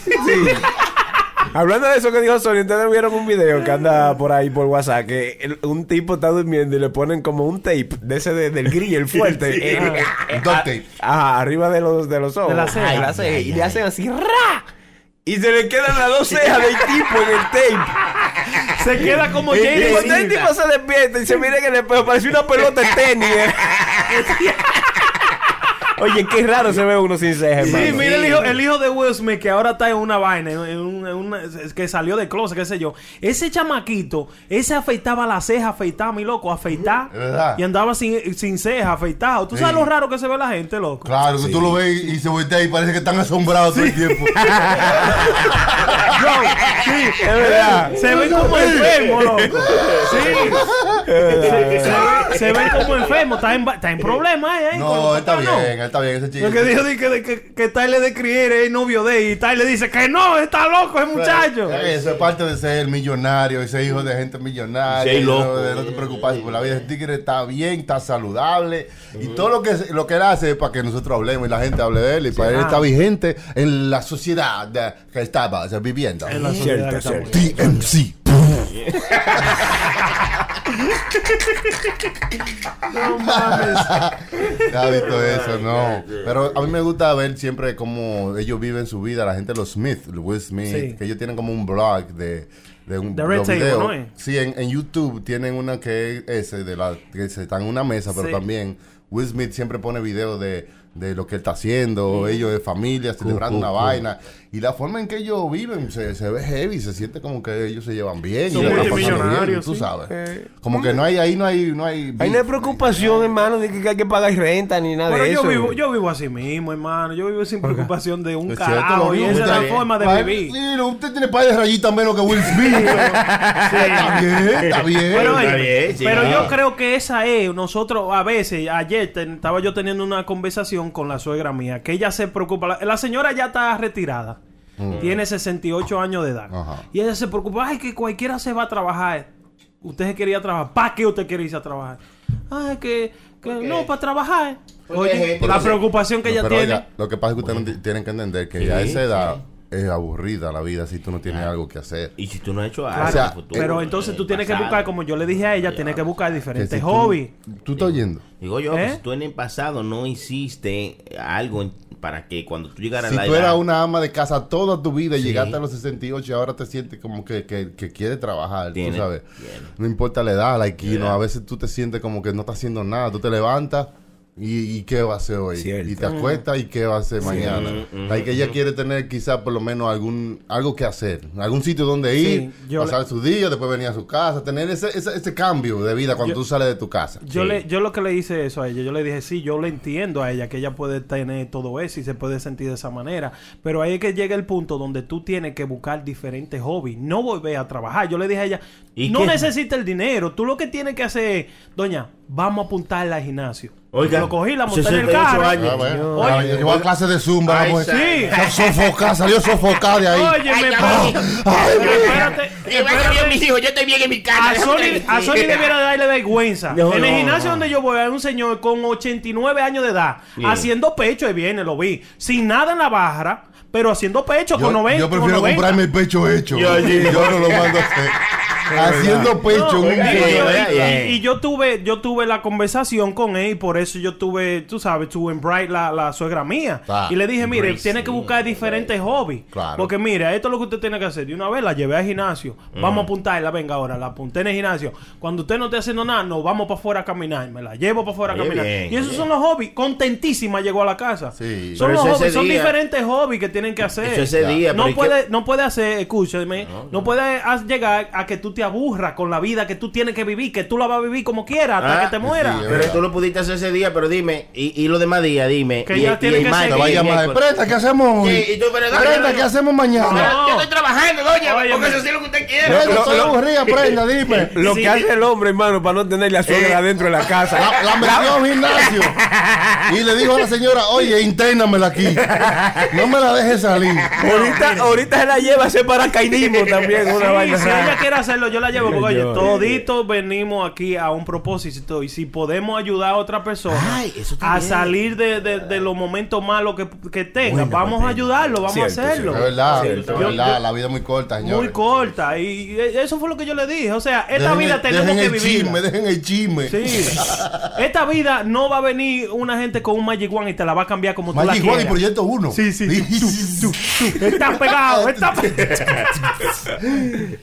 Hablando de eso que dijo Sony, ustedes vieron un video que anda por ahí por WhatsApp que el- un tipo está durmiendo y le ponen como un tape de ese de- del grill, el fuerte. eh, Un duct tape. Ajá, arriba de los, de los ojos. De la ceja. Ay, la ceja. y le hacen así, ¡ra! Y se le quedan las dos cejas del tipo en el tape. Se queda como Y James cuando el tipo se despierta y se mira en el espejo, parece una pelota de tenis. Oye, qué raro se ve uno sin cejas, Sí, hermano. mira el hijo, el hijo de Will Smith que ahora está en una vaina, en un- en una- que salió de closet, qué sé yo. Ese chamaquito, ese afeitaba la ceja, afeitaba, mi loco, verdad. Y andaba sin, sin ceja, afeitado. ¿Tú sabes Sí. lo raro que se ve la gente, loco? Claro, que tú lo ves y se voltea y parece que están asombrados todo el tiempo. Sí, es verdad. Se ven como enfermos, loco. Sí. Se, ven como enfermos. Está en, está en problemas, ¿eh? No, está bien, ¿no? Está bien ese chico. Lo que dijo di que, que, que Tyler de Crier es novio de él y Tyler dice que no, está loco ese muchacho. Eso es parte de ser millonario, ese hijo de gente millonaria. Sí, y no- loco. de no te preocupes por la vida. El tigre está bien, está saludable. Y todo lo que, lo que él hace es para que nosotros hablemos y la gente hable de él. Y para él Ah. está vigente en la sociedad que estaba o sea, viviendo. En la sociedad que No mames. ¿Has visto eso? No. Pero a mí me gusta ver siempre cómo ellos viven su vida. La gente, los Smith, Will Smith, Sí. que ellos tienen como un blog de, de un The Red. Sí, en, en YouTube tienen una que es ese, de la, que se están en una mesa, pero Sí. también Will Smith siempre pone videos de, de lo que él está haciendo, ellos de familia, celebrando una vaina. Y la forma en que ellos viven se, se ve heavy, se siente como que ellos se llevan bien. Son y multimillonarios, bien, tú sí. sabes. Como que no hay, ahí no hay, no hay... Ahí no hay preocupación, hermano, de que hay que pagar renta ni nada Pero de yo eso. vivo, yo vivo así mismo, hermano. Yo vivo sin preocupación de un Es cierto, carajo. lo Y esa es la forma de vivir. Sí, no, usted tiene par de rayitas menos que Will Smith. Está bien, está bien. Pero, Está bien, sí, pero yo creo que esa es, nosotros a veces, ayer ten- estaba yo teniendo una conversación con la suegra mía, que ella se preocupa, la, la señora ya está retirada, tiene 68 años de edad, Ajá. y ella se preocupa, ay, que cualquiera se va a trabajar, usted se quería trabajar, ¿para qué usted quiere irse a trabajar? Ay, que, que no, para trabajar. Oye, la preocupación que No, ella pero tiene. oiga, lo que pasa es que ustedes no tienen que entender que ya a esa edad es aburrida la vida si tú no tienes algo que hacer. Y si tú no has hecho algo Claro, sea, el futuro, pero entonces tú el tienes que buscar, como yo le dije a ella, tienes que buscar Que diferentes si tú- hobbies. ¿Tú estás oyendo? Digo yo, que ¿Eh? si tú en el pasado no hiciste algo en- para que cuando tú llegaras Si a la tú edad... eras una ama de casa toda tu vida y Sí. llegaste a los 68 y ahora te sientes como que, que, que quieres trabajar, Tiene- tú sabes. No importa la edad, like, you La know, edad. a veces tú te sientes como que no estás haciendo nada. Tú te levantas y, y ¿qué va a hacer hoy? Cierto. Y te acuestas y ¿qué va a hacer mañana? Mm, Like, ella quiere tener quizás por lo menos algún algo que hacer, algún sitio donde ir, Sí, yo pasar su día, después venir a su casa, tener ese, ese, ese cambio de vida cuando Yo- tú sales de tu casa. Yo, Sí. le, yo lo que le hice eso a ella, yo le dije, sí, yo le entiendo a ella que ella puede tener todo eso y se puede sentir de esa manera, pero ahí es que llega el punto donde tú tienes que buscar diferentes hobbies, no volver a trabajar. Yo le dije a ella, ¿Y no qué? necesita el dinero, tú lo que tienes que hacer es, doña, vamos a apuntarla al gimnasio. Oiga, lo cogí, la monté en el 68 carro. años. Ah, bueno. Oye, Ah, llevó a clase de zumba. Ay, vamos. sí. Sofocada, salió sofocada de ahí. Oye, me Ay, espérate, Que vaya espérate. bien, mi hijo, yo estoy bien en mi casa. A Sony, a Sony debiera de darle vergüenza. No, en el no, gimnasio no. donde yo voy hay un señor con 89 años de edad Bien. haciendo pecho y viene, lo vi. Sin nada en la barra, pero haciendo pecho con 90. Yo prefiero 90. comprarme el pecho hecho. Yo. Yo no lo mando a hacer. Haciendo pecho un Oiga, Y yo, video. oiga, y- bien. y- y yo tuve yo tuve la conversación con él y por eso yo tuve, tú sabes, tuve en Bright la, la suegra mía. Ah, y le dije, mire, tiene que buscar diferentes hobbies. Claro. Porque mira, esto es lo que usted tiene que hacer. De una vez la llevé al gimnasio. Vamos a apuntarla, venga ahora, la apunté en el gimnasio. Cuando usted no esté haciendo nada, nos vamos para afuera a caminar. Me la llevo para afuera a caminar. bien, y esos son los hobbies. Contentísima llegó a la casa. Sí. Son Pero los hobbies, son día- diferentes hobbies que tienen que hacer. Eso ese día, no pero ¿y puede, no puede hacer, escúchame, no, puede as- llegar a que tú te aburras con la vida que tú tienes que vivir, que tú la vas a vivir como quieras hasta Ah, que te mueras. sí, es Pero tú lo pudiste hacer ese día, pero dime, y, y los demás días, dime. Que y, ya y tiene el que martes, Te va a y el llamar. miércoles. Prenda, ¿qué hacemos hoy? Sí, y tú, pero dale, Prenda, dale, ¿qué hacemos mañana? No. Yo estoy trabajando, doña. Óyeme. Póngase a hacer lo que usted quiera. Prenda, Lo- estoy lo- aburrida, prenda, dime. Lo Sí. que hace el hombre, hermano, para no tener la suegra dentro de la casa. La, la metió a un gimnasio y le dijo a la señora, oye, internamela aquí. No me la dejes salir. ahorita, ahorita se la lleva a hacer paracaidismo también, una Sí, vaina si ella quiere hacerlo, yo la llevo. Porque, oye, Yo- toditos venimos aquí a un propósito. Y si podemos ayudar a otra persona Ay, a salir de, de- de los momentos malos que, que tenga, Bueno, vamos a ayudarlo, vamos cierto, a hacerlo. Es verdad, es verdad, yo- la vida es muy corta, señores. Muy corta. Y eso fue lo que yo le dije. O sea, esta Dejen vida el- tenemos dejen que el vivir. chisme, dejen el chisme. Sí. Esta vida no va a venir una gente con un Magic One y te la va a cambiar como tú la Magic One y. Proyecto 1. Sí, sí, Está pegado, está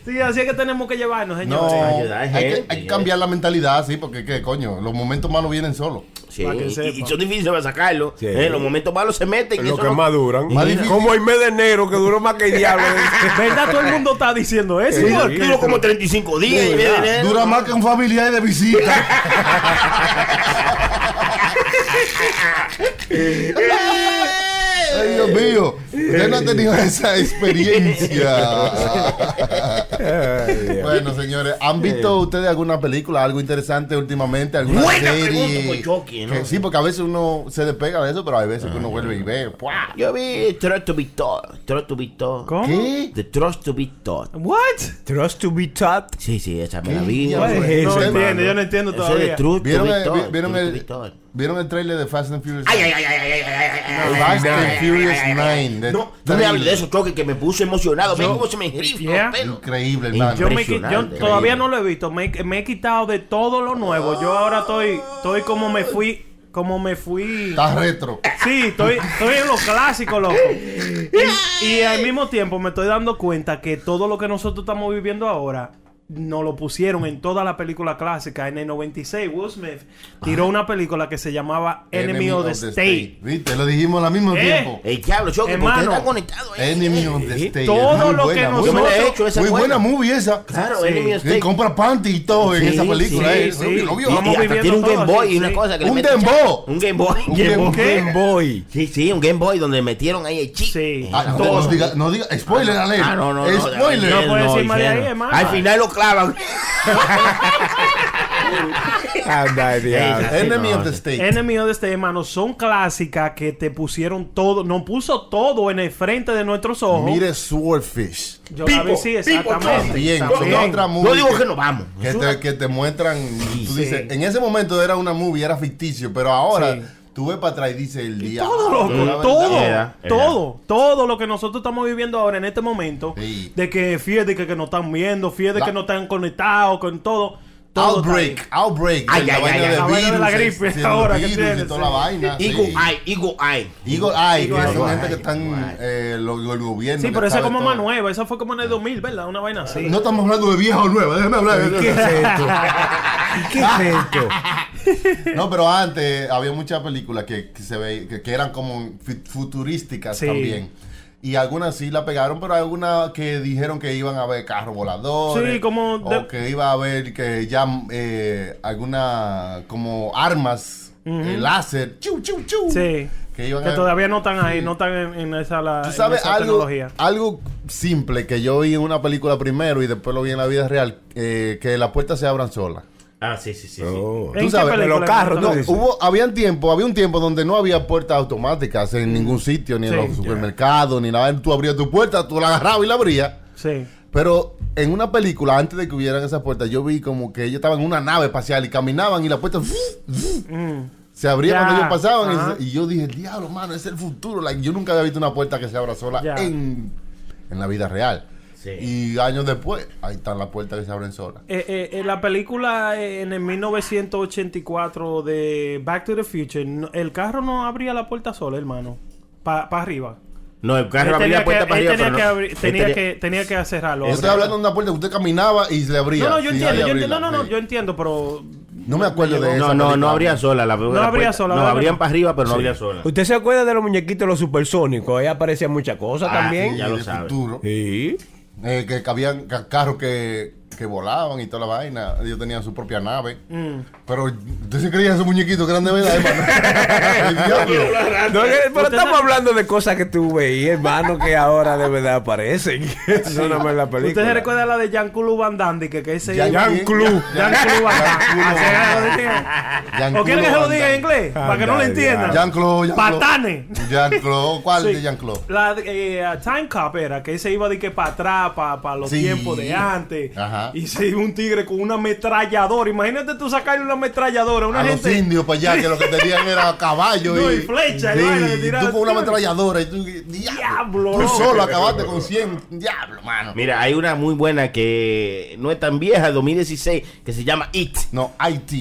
Sí, así es que tenemos que llevarnos, No, señores. ayudar hay, gente, que, hay que cambiar la mentalidad, sí, porque ¿qué coño? Los momentos malos vienen solos. Sí, y, son difíciles para sacarlo. Sí. Eh, los momentos malos se meten. y Lo que no- más duran. Más. Como el mes de enero, que duró más que el diablo. ¿Verdad? Todo el mundo está diciendo eso. Sí. Duró como 35 días. y Dura- viene- Dura más que un familiar de visita. Ay, Dios mío. Usted no ha tenido esa experiencia. bueno, señores, ¿han visto ustedes alguna película, algo interesante últimamente? Buena serie? ¿no? sí, porque a veces uno se despega de eso, pero hay veces que uno vuelve y ve. Yo vi Trust to Be Taught. Trust to Be Taught. ¿Cómo? ¿Qué? The Trust to Be Taught. ¿What? Trust to Be Taught. Sí, sí, esa me la vi. No, no entiendo, yo no entiendo todavía. Eso Trust ¿Vieron to Be Taught. ¿Vieron el, ¿Vieron el trailer de Fast and Furious 9? Fast and Furious 9 de No, no me hables de eso, Choque, que me puso emocionado. Ven cómo se me Yeah. Increíble, hermano. Yo, me, yo todavía no lo he visto. Me, me he quitado de todo lo nuevo. Yo ahora estoy, estoy como me fui, como me fui. Está retro. Sí, estoy, estoy en lo clásico, loco. Y, y al mismo tiempo me estoy dando cuenta que todo lo que nosotros estamos viviendo ahora nos lo pusieron en toda la película clásica. En el 96, Will Smith tiró una película que se llamaba Enemy, of the, State. ¿Viste? Lo dijimos al mismo Eh. tiempo. El diablo, Choque, porque Hermano. está conectado ahí. Enemy of the State. Todo lo que buena, muy nosotros- hecho esa Muy buena buena. movie esa. Claro, Sí. Enemy of Sí, State. compra panty y todo en esa película. sí, eh. sí. ¿Lo vio? Y, Vamos y hasta viviendo tiene un todo Game Boy así, y una sí. cosa que le Un Game Boy. Un Game Boy. Un Game Boy. Sí, sí, un Game Boy donde metieron ahí el chip. Sí. Ah, no, no diga, no diga, spoiler alert. Ah, no, no, no. Spoiler. No puede decir no, más de ahí, no. hermano. Al final lo clavan. Anda, diablo. Enemy no, of the. State. Enemy of the State, hermano, son clásicas que te pusieron todo, nos puso todo en el frente de nuestros ojos. Mire Swordfish. Yo la vi, sí, exactamente. Bien, son También. otra No movie digo que, que no vamos. que te, que te muestran. Tú Sí. dices, en ese momento era una movie, era ficticio, pero ahora Sí. Tú ves para atrás y dices el día. Todo, loco, todo, Era, era. todo, todo lo que nosotros estamos viviendo ahora en este momento, Sí. de que fíjate que, que nos están viendo, fíjate La- que no están conectados con todo. Todo está ahí. Outbreak, Outbreak. Ay, la ay, vaina ay. La vaina de la gripe sí, ahora que virus tiene, y toda sí. la vaina. Eagle sí. Eye, Eagle Eye. Eagle Eye, que Eagle son Eye. gente que están, eh, lo- lo- el gobierno. Sí, que pero esa es como todo. más nueva, esa fue como en el 2000, ¿verdad? Una vaina así. No estamos hablando de vieja o nueva, déjame hablar. de ¿Qué es esto? ¿Qué es esto? No, pero antes había muchas películas que, que se ve, que, que eran como futurísticas Sí. también. Y algunas sí la pegaron, pero algunas que dijeron que iban a haber carros voladores. Sí, como de- O que iba a haber que ya eh, alguna como armas eh, láser. Chu, chu, chu. Sí. Que iban Que a- todavía no están ahí, no están en, en esa, la, Tú en sabes esa algo, tecnología. algo simple que yo vi en una película primero y después lo vi en la vida real, eh, que las puertas se abran solas. Ah, sí, sí, sí. Oh. ¿En tú sabes, película los carros, No, hubo, habían tiempo, había un tiempo donde no había puertas automáticas en ningún sitio, ni Sí. en los supermercados, ni nada. Tú abrías tu puerta, tú la agarrabas y la abrías. Sí. Pero en una película, antes de que hubieran esas puertas, yo vi como que ellos estaban en una nave espacial y caminaban y la puerta se abría cuando ellos pasaban. y yo dije, diablo, mano, es el futuro. Like, yo nunca había visto una puerta que se abra sola en, en la vida real. Sí. Y años después, ahí están las puertas que se abren solas. Eh, eh, eh, la película eh, en el 1984 de Back to the Future, no- el carro no abría la puerta sola, hermano. Para arriba. No, el carro Él abría la puerta que- para él arriba, tenía pero que no. tenía tenía- que tenía que cerrarlo. Yo estoy hablando de una puerta que usted caminaba y se le abría. No, no, yo entiendo, yo entiendo. No, no, sí. yo entiendo, pero No me acuerdo de eso. No, no, no abría sola. La, No abría sola, No, ¿verdad? abrían para arriba, pero no abría sola. ¿Usted se acuerda de los muñequitos los supersónicos? Ahí aparecían muchas cosas Ah, también. sí, ya lo de sabe. futuro. Sí. Eh, que, que habían ca- carros que, que volaban y toda la vaina. Ellos tenían su propia nave. Mm. Pero usted se creía esos muñequitos que eran de verdad, hermano. No, que- pero estamos sabe- hablando de cosas que tú veías, hermano, que ahora de verdad aparecen. Eso no es la película. ¿Usted se recuerda la de Jean-Claude Van Damme? Que, que ese... Jean- Jean-Claude Jean- Jean-Claude Van Damme. ¿O quieren que se lo diga en inglés? Para que no lo entiendan. Jean-Claude. Patanes. Jean-Claude. ¿Cuál Sí. de Jean-Claude? La de, eh, Time Cop era que se iba de que para atrás, para los Sí. tiempos de antes. Ajá. Y se iba un tigre con una ametralladora. Imagínate tú sacarle una ametralladora a una a gente. los indios para allá que lo que tenían era caballo No, y, y flecha, sí, y tú con una ametralladora y tú diablo, tú solo acabaste con 100 diablo mano Mira, hay una muy buena que no es tan vieja, 2016, que se llama It. no IT.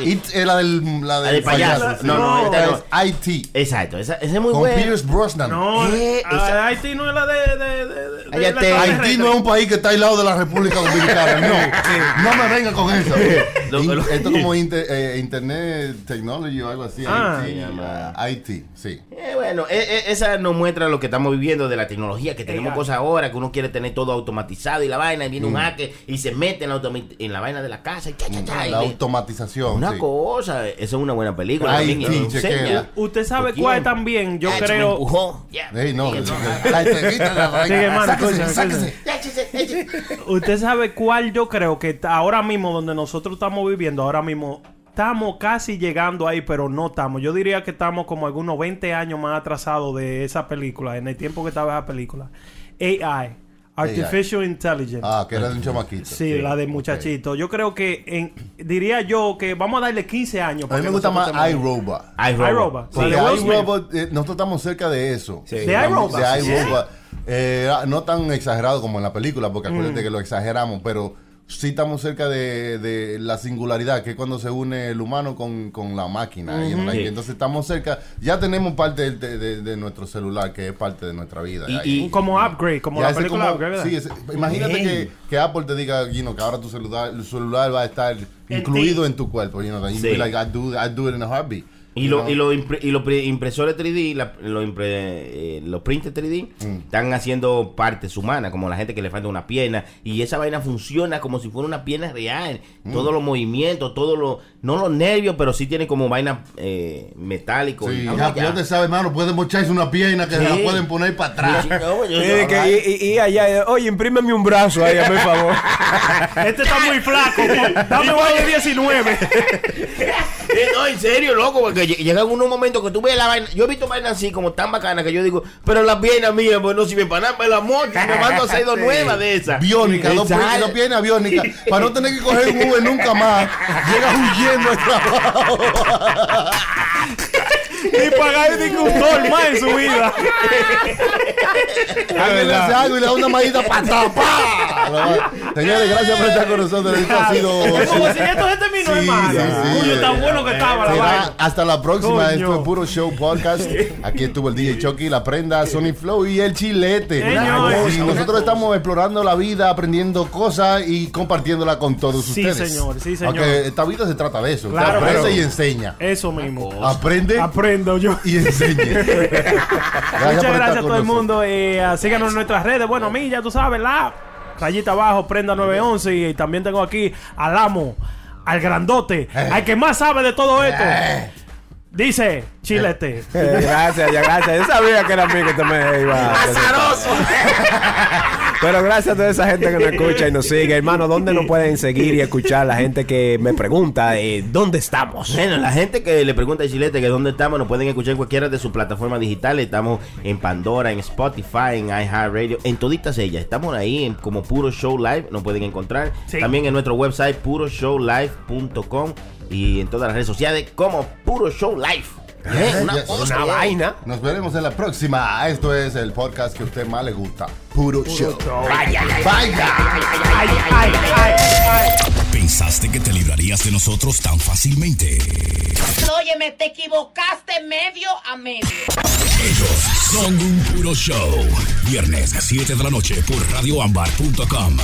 IT es la del la del payaso. payaso No, no, esta no. es IT Exacto, esa, esa es muy con buena. Pierce Brosnan No, esa- Haití no es la de. de, de, de- de Cállate. la extraterrestre. Haití no es un país que está aislado de la República Dominicana. No, no me venga con eso. Esto es como inter- eh, Internet Technology o algo así. Ah. IT, ah, IT, sí. Eh, bueno, eh, esa nos muestra lo que estamos viviendo de la tecnología, que tenemos cosas ahora, que uno quiere tener todo automatizado y la vaina, y viene Mm. un hacker y se mete en la, en la vaina de la casa y cha, cha, cha, y La automatización. Una sí. cosa, esa es una buena película. También, enseña. Usted sabe ¿Por cuál también, yo me creo. empujó, ya. Ey, no, la vaina. Sáquese, escucha, sáquese. Usted sabe cuál yo creo que ahora mismo donde nosotros estamos viviendo, ahora mismo estamos casi llegando ahí, pero no estamos. Yo diría que estamos como algunos 20 años más atrasados de esa película, en el tiempo que estaba esa película. AI, Artificial Intelligence. Ah, que era de un chamaquito. Sí, la de muchachito. Yo creo que en, diría yo que vamos a darle 15 años. A mí me gusta más iRobot. iRobot. iRobot. IRobot, eh, nosotros estamos cerca de eso. Sí. De iRobot. De Sí. iRobot. Eh, no tan exagerado como en la película, porque Mm. acuérdate que lo exageramos, pero sí estamos cerca de, de la singularidad, que es cuando se une el humano con, con la máquina. entonces estamos cerca, ya tenemos parte de, de- de nuestro celular, que es parte de nuestra vida. Y- Como upgrade, como la película como- upgrade. imagínate que, que Apple te diga, you know, que ahora tu celular, el celular va a estar incluido en tu cuerpo. You know, Sí. like, I'd do, I'd do it in a heartbeat. Y, lo, know? y, lo impre- y los pre- impresores 3D, la- lo impre- eh, los printers 3D, Mm. están haciendo partes humanas, como la gente que le falta una pierna. Y esa vaina funciona como si fuera una pierna real. Mm. Todos los movimientos, todos los. No los nervios, pero sí tiene como vaina eh, metálico. Sí, Y- ya, te sabes, hermano, pueden mocharse una pierna que se la Sí. pueden poner para atrás. Sí, no, yo- Y, yo- que- y- y- y allá, oye, imprímeme un brazo ahí, el favor. Este está muy flaco. Dame vaya 19. Eh, no, en serio, loco, porque lle- llegan unos momentos que tú ves la vaina. Yo he visto vainas así como tan bacanas que yo digo, pero las piernas mías, pues no sirven para nada, me las mocho y me mando a hacer dos nuevas de esas. Biónica, dos, piernas- biónicas, para no tener que coger un Uber nunca más. Llega huyendo al trabajo. Ni pagar ni un dólar más en su vida. Alguien le hace algo y le da una manita para tapar. Señores, gracias por estar con nosotros. Esto ha sido. Es como si esto se terminó, Sí, hermano. sí, sí. Uy, tan bueno que estaba la vaina. hasta la próxima. Esto es Puro Show Podcast. Aquí estuvo el DJ Chucky, la prenda, Sony Flow y el chilete. Y nosotros estamos explorando la vida, aprendiendo cosas y compartiéndola con todos Sí, ustedes. señor, sí, señor. Aunque esta vida se trata de eso. Claro, aprende y enseña. Eso mismo. Aprende Yo. y enseñe. Muchas gracias a todo el mundo. Eh, síganos en nuestras redes. Bueno, a mí ya tú sabes, la rayita abajo, prenda 911. Y también tengo aquí al amo, al grandote, al que más sabe de todo esto. Dice Chilete. Eh, gracias, ya gracias. Yo sabía que era mí que también iba a Pero gracias a toda esa gente que nos escucha y nos sigue. Hermano, ¿dónde nos pueden seguir y escuchar? La gente que me pregunta, eh, ¿dónde estamos? Bueno, la gente que le pregunta a Chilete que dónde estamos, nos pueden escuchar en cualquiera de sus plataformas digitales. Estamos en Pandora, en Spotify, en iHeartRadio, en toditas ellas. Estamos ahí en- como Puro Show Live, nos pueden encontrar. Sí. También en nuestro website puroshowlive.com y en todas las redes sociales como Puro Show Live. Eh, una vaina. Nos veremos en la próxima. Esto es el podcast que a usted más le gusta. Puro, show. Vaya, Vaya. Ay, ay, ay, ay. ¿Pensaste que te librarías de nosotros tan fácilmente? Óyeme, te equivocaste medio a medio. Ellos son un puro show. Viernes, 7 de la noche por radioambar.com.